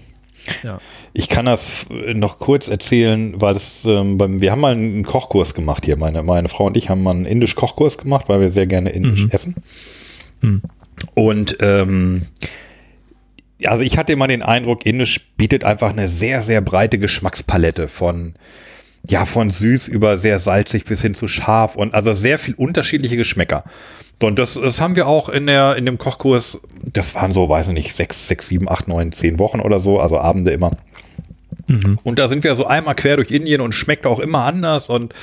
[SPEAKER 3] Ja. Ich kann das noch kurz erzählen, weil das, ähm, beim, wir haben mal einen Kochkurs gemacht hier. Meine, meine Frau und ich haben mal einen indisch-Kochkurs gemacht, weil wir sehr gerne indisch mhm. essen. Mhm. Und ähm, also ich hatte immer den Eindruck, Indisch bietet einfach eine sehr, sehr breite Geschmackspalette von, ja, von süß über sehr salzig bis hin zu scharf und also sehr viel unterschiedliche Geschmäcker. und das, das haben wir auch in der, in dem Kochkurs, das waren so, weiß ich nicht, sechs, sechs, sieben, acht, neun, zehn Wochen oder so, also Abende immer. Mhm. Und da sind wir so einmal quer durch Indien und schmeckt auch immer anders und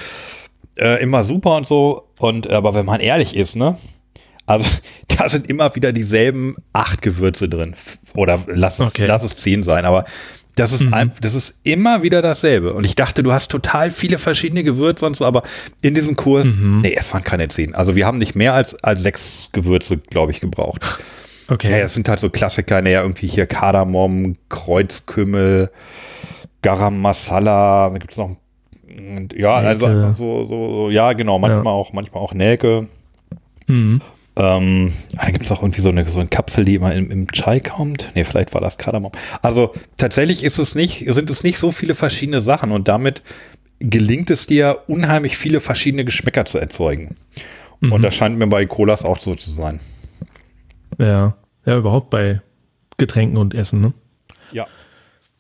[SPEAKER 3] äh, immer super und so. Und aber wenn man ehrlich ist, ne, also da sind immer wieder dieselben acht Gewürze drin. Oder lass es, okay. lass es zehn sein, aber das ist, mhm. ein, das ist immer wieder dasselbe. Und ich dachte, du hast total viele verschiedene Gewürze und so, aber in diesem Kurs, mhm. nee, es waren keine zehn. Also wir haben nicht mehr als, als sechs Gewürze, glaube ich, gebraucht. Okay. Ja, das sind halt so Klassiker, naja, irgendwie hier Kardamom, Kreuzkümmel, Garam Masala, da gibt's noch, ja, Nelke. also so, so, so, ja, genau, manchmal ja. auch, manchmal auch Nelke. Mhm. Ähm, da gibt es auch irgendwie so eine, so eine Kapsel, die immer im, im Chai kommt. Nee, vielleicht war das Kardamom. Also tatsächlich ist es nicht, sind es nicht so viele verschiedene Sachen und damit gelingt es dir, unheimlich viele verschiedene Geschmäcker zu erzeugen. Mhm. Und das scheint mir bei Colas auch so zu sein.
[SPEAKER 4] Ja, ja, überhaupt bei Getränken und Essen, ne?
[SPEAKER 3] Ja.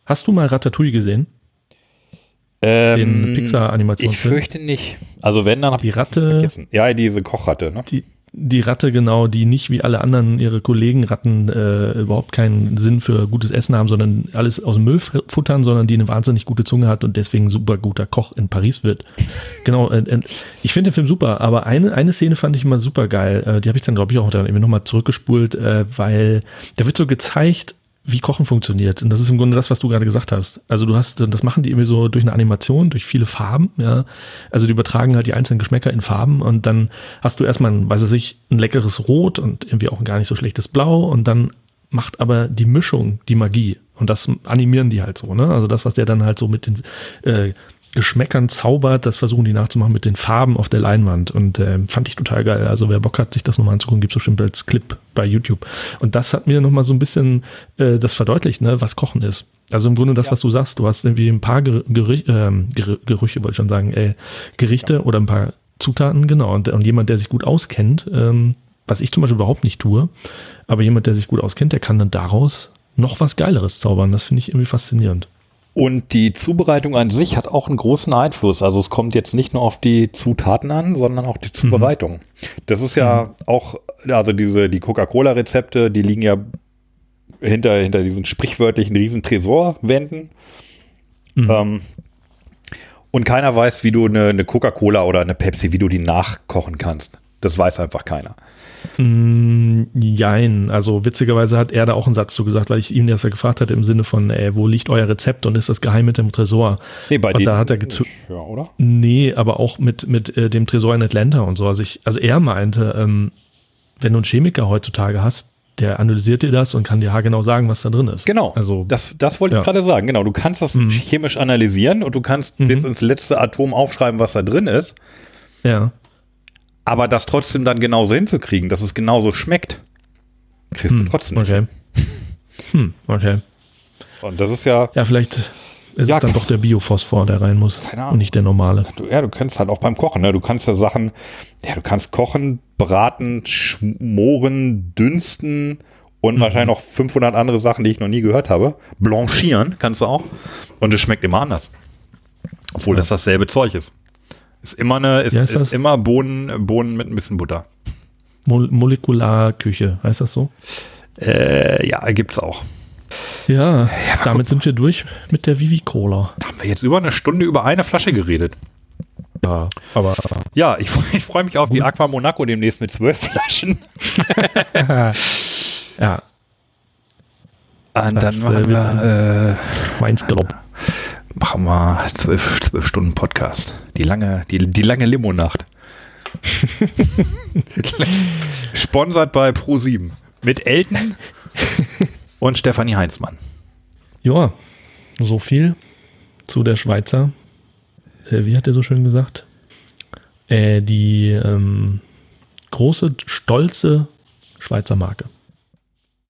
[SPEAKER 4] Hast du mal Ratatouille gesehen?
[SPEAKER 3] Ähm, Den Pixar-Animationsfilm? Ich fürchte nicht. Also wenn, dann
[SPEAKER 4] die Ratte. Vergessen.
[SPEAKER 3] Ja, diese Kochratte, ne?
[SPEAKER 4] Die, die Ratte genau, die nicht wie alle anderen ihre Kollegen Ratten äh, überhaupt keinen Sinn für gutes Essen haben, sondern alles aus dem Müll futtern, sondern die eine wahnsinnig gute Zunge hat und deswegen super guter Koch in Paris wird. Genau, äh, äh, ich finde den Film super, aber eine, eine Szene fand ich immer super geil. Äh, die habe ich dann, glaube ich, auch dann irgendwie nochmal zurückgespult, äh, weil da wird so gezeigt, wie Kochen funktioniert. Und das ist im Grunde das, was du gerade gesagt hast. Also du hast, das machen die irgendwie so durch eine Animation, durch viele Farben, ja. Also die übertragen halt die einzelnen Geschmäcker in Farben und dann hast du erstmal, ein, weiß ich, ein leckeres Rot und irgendwie auch ein gar nicht so schlechtes Blau und dann macht aber die Mischung die Magie. Und das animieren die halt so, ne? Also das, was der dann halt so mit den äh, Geschmäckern zaubert, das versuchen die nachzumachen mit den Farben auf der Leinwand. Und äh, fand ich total geil. Also wer Bock hat, sich das nochmal anzugucken, gibt es bestimmt als Clip bei YouTube. Und das hat mir nochmal so ein bisschen äh, das verdeutlicht, ne, was Kochen ist. Also im Grunde das, ja. was du sagst, du hast irgendwie ein paar Gerüche, äh, Gerüche wollte ich schon sagen, äh, Gerichte ja. oder ein paar Zutaten, genau. Und, und jemand, der sich gut auskennt, ähm, was ich zum Beispiel überhaupt nicht tue, aber jemand, der sich gut auskennt, der kann dann daraus noch was Geileres zaubern. Das finde ich irgendwie faszinierend.
[SPEAKER 3] Und die Zubereitung an sich hat auch einen großen Einfluss. Also es kommt jetzt nicht nur auf die Zutaten an, sondern auch die Zubereitung. Mhm. Das ist ja mhm. auch, also diese, die Coca-Cola-Rezepte, die liegen ja hinter, hinter diesen sprichwörtlichen riesen Tresorwänden. Mhm. Ähm, und keiner weiß, wie du eine, eine Coca-Cola oder eine Pepsi, wie du die nachkochen kannst. Das weiß einfach keiner.
[SPEAKER 4] Mm, jein. Also witzigerweise hat er da auch einen Satz zu gesagt, weil ich ihm das ja gefragt hatte im Sinne von, ey, wo liegt euer Rezept und ist das geheim mit dem Tresor? Nee, bei und da hat er nicht, ja, oder? Nee, aber auch mit, mit äh, dem Tresor in Atlanta und so. Also, ich, also er meinte, ähm, wenn du einen Chemiker heutzutage hast, der analysiert dir das und kann dir genau sagen, was da drin ist.
[SPEAKER 3] Genau. Also, das, das wollte ja. ich gerade sagen. Genau. Du kannst das mhm. chemisch analysieren und du kannst mhm. bis ins letzte Atom aufschreiben, was da drin ist.
[SPEAKER 4] Ja.
[SPEAKER 3] Aber das trotzdem dann genauso hinzukriegen, dass es genauso schmeckt, kriegst hm, du trotzdem
[SPEAKER 4] nicht. Okay. Hm, okay.
[SPEAKER 3] Und das ist ja.
[SPEAKER 4] Ja, vielleicht ist ja, es dann doch der Biophosphor, der rein muss. Keine Ahnung. Und nicht der normale.
[SPEAKER 3] Ja, du kannst halt auch beim Kochen, ne? Du kannst ja Sachen, ja, du kannst kochen, braten, schmoren, dünsten und mhm. wahrscheinlich noch 500 andere Sachen, die ich noch nie gehört habe. Blanchieren kannst du auch. Und es schmeckt immer anders. Obwohl ja. das dasselbe Zeug ist. Ist immer eine, ist, ist, ist immer Bohnen, Bohnen mit ein bisschen Butter.
[SPEAKER 4] Mo Molekularküche, heißt das so?
[SPEAKER 3] Äh, ja, gibt's auch.
[SPEAKER 4] Ja, damit sind wir durch mit der Vivi Cola.
[SPEAKER 3] Da haben wir jetzt über eine Stunde über eine Flasche geredet.
[SPEAKER 4] Ja, aber
[SPEAKER 3] Ja, ich, ich freue mich auf die Aqua Monaco demnächst mit zwölf Flaschen.
[SPEAKER 4] ja,
[SPEAKER 3] Und
[SPEAKER 4] Das,
[SPEAKER 3] dann machen
[SPEAKER 4] äh,
[SPEAKER 3] wir, äh,
[SPEAKER 4] meins glaub.
[SPEAKER 3] Machen wir zwölf, zwölf Stunden Podcast. Die lange, die, die lange Limo-Nacht. Sponsert bei Pro7. Mit Elton und Stefanie Heinzmann.
[SPEAKER 4] Ja, so viel zu der Schweizer. Äh, wie hat er so schön gesagt? Äh, die ähm, große, stolze Schweizer Marke.